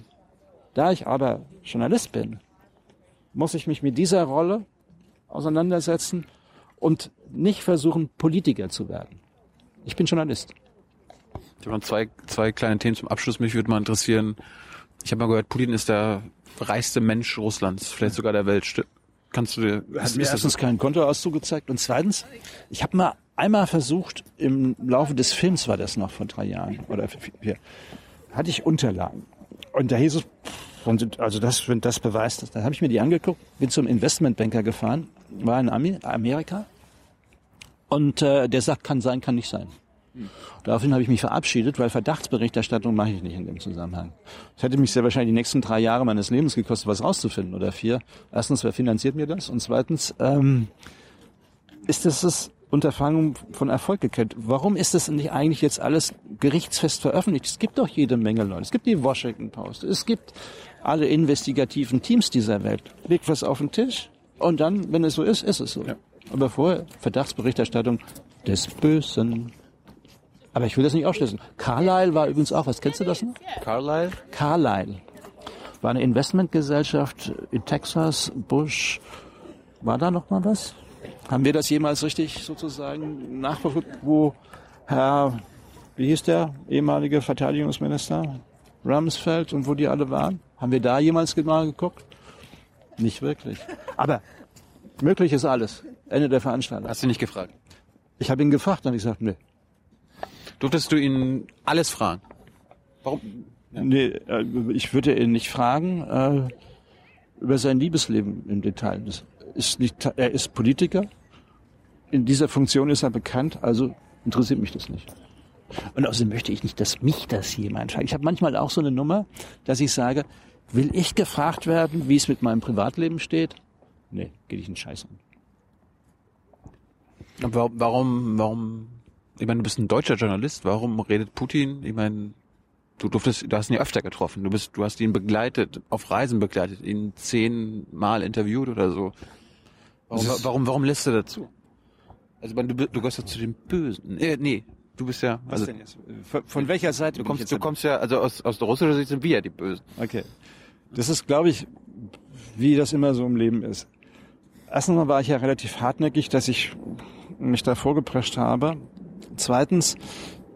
Da ich aber Journalist bin, muss ich mich mit dieser Rolle auseinandersetzen und nicht versuchen, Politiker zu werden. Ich bin Journalist. Ich habe noch zwei, zwei kleine Themen zum Abschluss. Mich würde mal interessieren. Ich habe mal gehört, Putin ist der reichste Mensch Russlands, vielleicht sogar der Welt. Kannst du dir... Hat mir erstens keinen Kontoauszug gezeigt und zweitens, ich habe mal einmal versucht, im Laufe des Films war das noch vor drei Jahren oder vier, hatte ich Unterlagen. Und da hieß es, also das, wenn das beweist, dann habe ich mir die angeguckt, bin zum Investmentbanker gefahren, war in Amerika und äh, der sagt, kann sein, kann nicht sein. Daraufhin habe ich mich verabschiedet, weil Verdachtsberichterstattung mache ich nicht in dem Zusammenhang. Es hätte mich sehr wahrscheinlich die nächsten drei Jahre meines Lebens gekostet, was rauszufinden oder vier. Erstens, wer finanziert mir das? Und zweitens, ähm, ist das das Unterfangen von Erfolg gekennt? Warum ist das nicht eigentlich jetzt alles gerichtsfest veröffentlicht? Es gibt doch jede Menge Leute. Es gibt die Washington Post. Es gibt alle investigativen Teams dieser Welt. Legt was auf den Tisch und dann, wenn es so ist, ist es so. Ja. Aber vorher Verdachtsberichterstattung des Bösen. Aber ich will das nicht ausschließen. Carlyle war übrigens auch, was kennst du das noch? Carlyle? Carlyle. War eine Investmentgesellschaft in Texas, Bush. War da noch mal was? Haben wir das jemals richtig sozusagen nachverfolgt, wo Herr, wie hieß der, ehemalige Verteidigungsminister? Rumsfeld und wo die alle waren? Haben wir da jemals mal geguckt? Nicht wirklich. Aber möglich ist alles. Ende der Veranstaltung. Hast du nicht gefragt? Ich habe ihn gefragt und ich gesagt, nee. Durftest du ihn alles fragen? Warum? Nee, äh, ich würde ihn nicht fragen äh, über sein Liebesleben im Detail. Das ist nicht, er ist Politiker. In dieser Funktion ist er bekannt, also interessiert mich das nicht. Und außerdem möchte ich nicht, dass mich das jemand fragt. Ich habe manchmal auch so eine Nummer, dass ich sage, will ich gefragt werden, wie es mit meinem Privatleben steht? Nee, geht ich einen Scheiß an. Aber warum, warum, ich meine, du bist ein deutscher Journalist, warum redet Putin, ich meine, du durftest, du hast ihn ja öfter getroffen, du bist, du hast ihn begleitet, auf Reisen begleitet, ihn zehnmal interviewt oder so. Warum, warum, warum lässt du dazu? Also, du, du gehörst ja zu den Bösen. Äh, nee, du bist ja, Was also, denn jetzt? Von, welcher Seite? du bin ich kommst, jetzt du kommst ja, also aus, aus der russischen Sicht sind wir ja die Bösen. Okay. Das ist, glaube ich, wie das immer so im Leben ist. Erstens war ich ja relativ hartnäckig, dass ich mich da vorgeprescht habe. Zweitens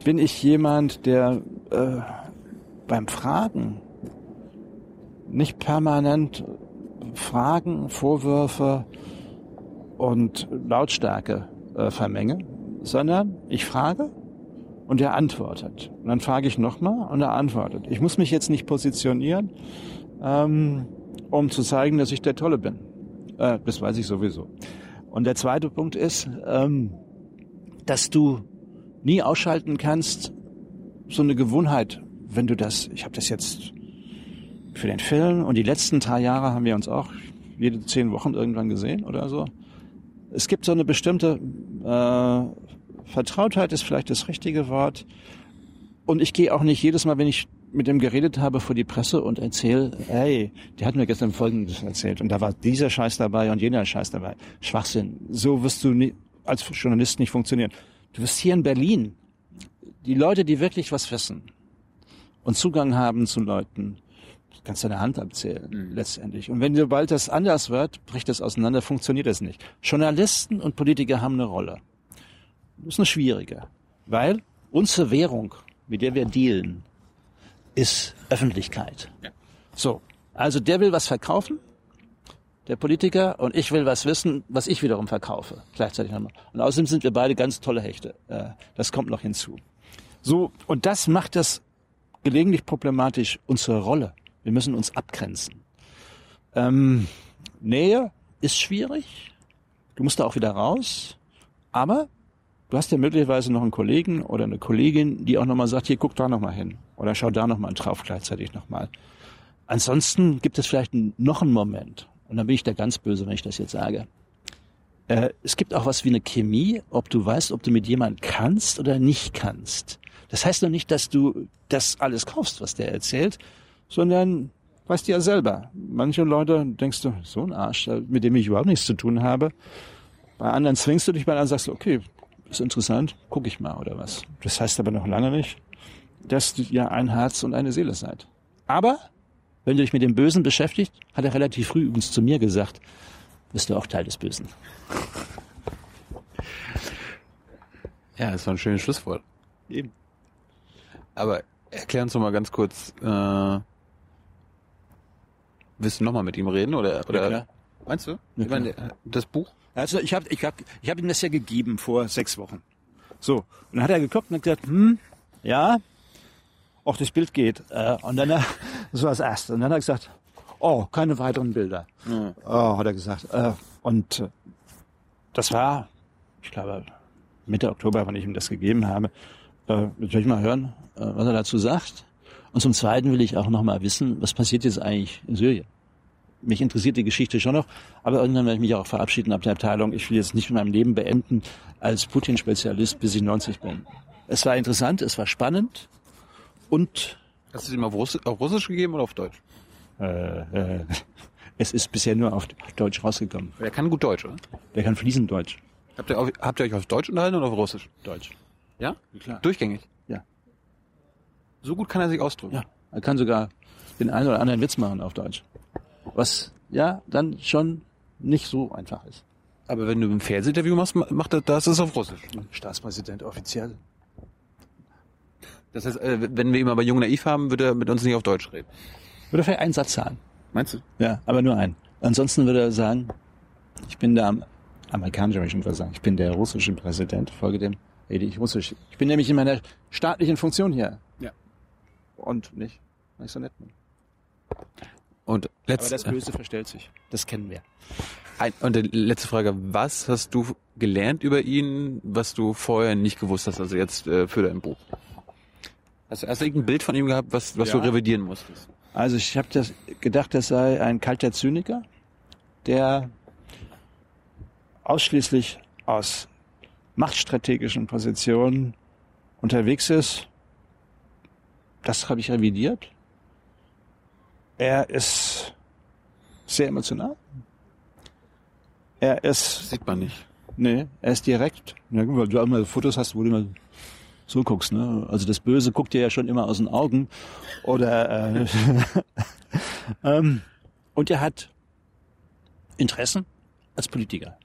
bin ich jemand, der äh, beim Fragen nicht permanent Fragen, Vorwürfe und Lautstärke äh, vermenge, sondern ich frage und er antwortet. Und dann frage ich nochmal und er antwortet. Ich muss mich jetzt nicht positionieren, ähm, um zu zeigen, dass ich der Tolle bin. Äh, das weiß ich sowieso. Und der zweite Punkt ist, ähm, dass du nie ausschalten kannst, so eine Gewohnheit, wenn du das, ich habe das jetzt für den Film und die letzten drei Jahre haben wir uns auch jede zehn Wochen irgendwann gesehen oder so. Es gibt so eine bestimmte äh, Vertrautheit ist vielleicht das richtige Wort. Und ich gehe auch nicht jedes Mal, wenn ich mit dem geredet habe vor die Presse und erzähle, hey, der hat mir gestern Folgendes erzählt und da war dieser Scheiß dabei und jener Scheiß dabei. Schwachsinn. So wirst du nie, als Journalist nicht funktionieren. Du wirst hier in Berlin die Leute, die wirklich was wissen und Zugang haben zu Leuten, kannst deine Hand abzählen, letztendlich. Und wenn sobald das anders wird, bricht das auseinander, funktioniert das nicht. Journalisten und Politiker haben eine Rolle. Das ist eine schwierige. Weil unsere Währung, mit der wir dealen, ist Öffentlichkeit. Ja. So. Also der will was verkaufen, der Politiker, und ich will was wissen, was ich wiederum verkaufe. Gleichzeitig nochmal. Und außerdem sind wir beide ganz tolle Hechte. Äh, Das kommt noch hinzu. So. Und das macht das gelegentlich problematisch, unsere Rolle. Wir müssen uns abgrenzen. Ähm, Nähe ist schwierig. Du musst da auch wieder raus. Aber du hast ja möglicherweise noch einen Kollegen oder eine Kollegin, die auch nochmal sagt, hier guck da nochmal hin. Oder schau da nochmal drauf gleichzeitig nochmal. Ansonsten gibt es vielleicht noch einen Moment. Und dann bin ich da ganz böse, wenn ich das jetzt sage. Äh, es gibt auch was wie eine Chemie, ob du weißt, ob du mit jemandem kannst oder nicht kannst. Das heißt noch nicht, dass du das alles kaufst, was der erzählt, sondern weißt du ja selber. Manche Leute denkst du, so ein Arsch, äh, mit dem ich überhaupt nichts zu tun habe. Bei anderen zwingst du dich, bei anderen sagst du, okay, ist interessant, guck ich mal oder was. Das heißt aber noch lange nicht, dass du ja ein Herz und eine Seele seid. Aber wenn du dich mit dem Bösen beschäftigt, hat er relativ früh übrigens zu mir gesagt, bist du auch Teil des Bösen. Ja, das war ein schönes Schlusswort. Eben. Aber erklär uns doch mal ganz kurz, äh, willst du nochmal mit ihm reden oder, oder klar. meinst du? Ja, ich meine, das Buch? Also ich habe ich hab, ich hab ihm das ja gegeben vor sechs Wochen. So, und dann hat er geguckt und hat gesagt, hm, ja, auch das Bild geht. Äh, und dann, das war das Erste. Und dann hat er gesagt, oh, keine weiteren Bilder. Oh, hat er gesagt. Äh, und äh, das war, ich glaube, Mitte Oktober, wann ich ihm das gegeben habe. Jetzt will ich mal hören, was er dazu sagt. Und zum Zweiten will ich auch noch mal wissen, was passiert jetzt eigentlich in Syrien? Mich interessiert die Geschichte schon noch, aber irgendwann werde ich mich auch verabschieden ab der Abteilung. Ich will jetzt nicht mein Leben beenden als Putin-Spezialist, bis ich 90 bin. Es war interessant, es war spannend und Hast du es ihm auf, Russ auf Russisch gegeben oder auf Deutsch? äh, äh, es ist bisher nur auf Deutsch rausgekommen. Er kann gut Deutsch, oder? Der kann fließend Deutsch. Habt ihr, auf, habt ihr euch auf Deutsch unterhalten oder auf Russisch? Deutsch. Ja? Klar. Durchgängig? Ja. So gut kann er sich ausdrücken? Ja, er kann sogar den einen oder anderen Witz machen auf Deutsch. Was ja dann schon nicht so einfach ist. Aber wenn du ein Fernsehinterview machst, ma- macht er das ist auf Russisch. Staatspräsident offiziell. Das heißt, äh, wenn wir ihn mal bei Jung Naiv haben, würde er mit uns nicht auf Deutsch reden. Würde vielleicht einen Satz sagen. Meinst du? Ja, aber nur einen. Ansonsten würde er sagen, ich bin der Am- amerikanische, würde ich schon sagen, ich bin der russische Präsident, folge dem rede ich russisch. Ich bin nämlich in meiner staatlichen Funktion hier. Ja. Und nicht weil ich so nett bin. Und Aber letzte, das Böse verstellt sich. Das kennen wir. ein, und die letzte Frage, was hast du gelernt über ihn, was du vorher nicht gewusst hast, also jetzt äh, für dein Buch? Hast, du- hast du irgendein Bild von ihm gehabt, was, was Ja. du revidieren musstest? Also ich habe das gedacht, das sei ein kalter Zyniker, der ausschließlich aus machtstrategischen Positionen unterwegs ist. Das habe ich revidiert. Er ist sehr emotional. Er ist, Sieht man nicht. nee, er ist direkt. Ja, gut, weil du auch mal Fotos hast, wo du mal so guckst, ne? Also das Böse guckt dir ja schon immer aus den Augen. Oder äh, ähm, und er hat Interessen als Politiker.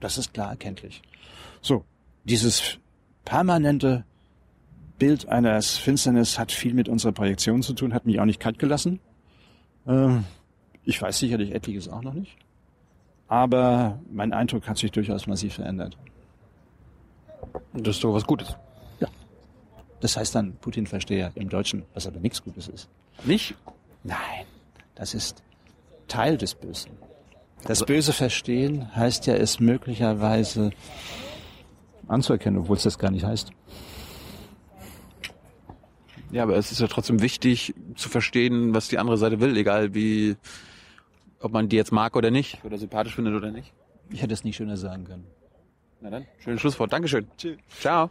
Das ist klar erkenntlich. So, dieses permanente Bild eines Finsternis hat viel mit unserer Projektion zu tun, hat mich auch nicht kalt gelassen. Ähm, ich weiß sicherlich etliches auch noch nicht. Aber mein Eindruck hat sich durchaus massiv verändert. Das ist doch was Gutes. Das heißt dann Putin-Versteher im Deutschen, was aber nichts Gutes ist. Nicht? Nein, das ist Teil des Bösen. Das Böse verstehen heißt ja, es möglicherweise anzuerkennen, obwohl es das gar nicht heißt. Ja, aber es ist ja trotzdem wichtig zu verstehen, was die andere Seite will, egal wie, ob man die jetzt mag oder nicht, oder sympathisch findet oder nicht. Ich hätte es nicht schöner sagen können. Na dann, schönes Schlusswort. Dankeschön. Tschüss. Ciao.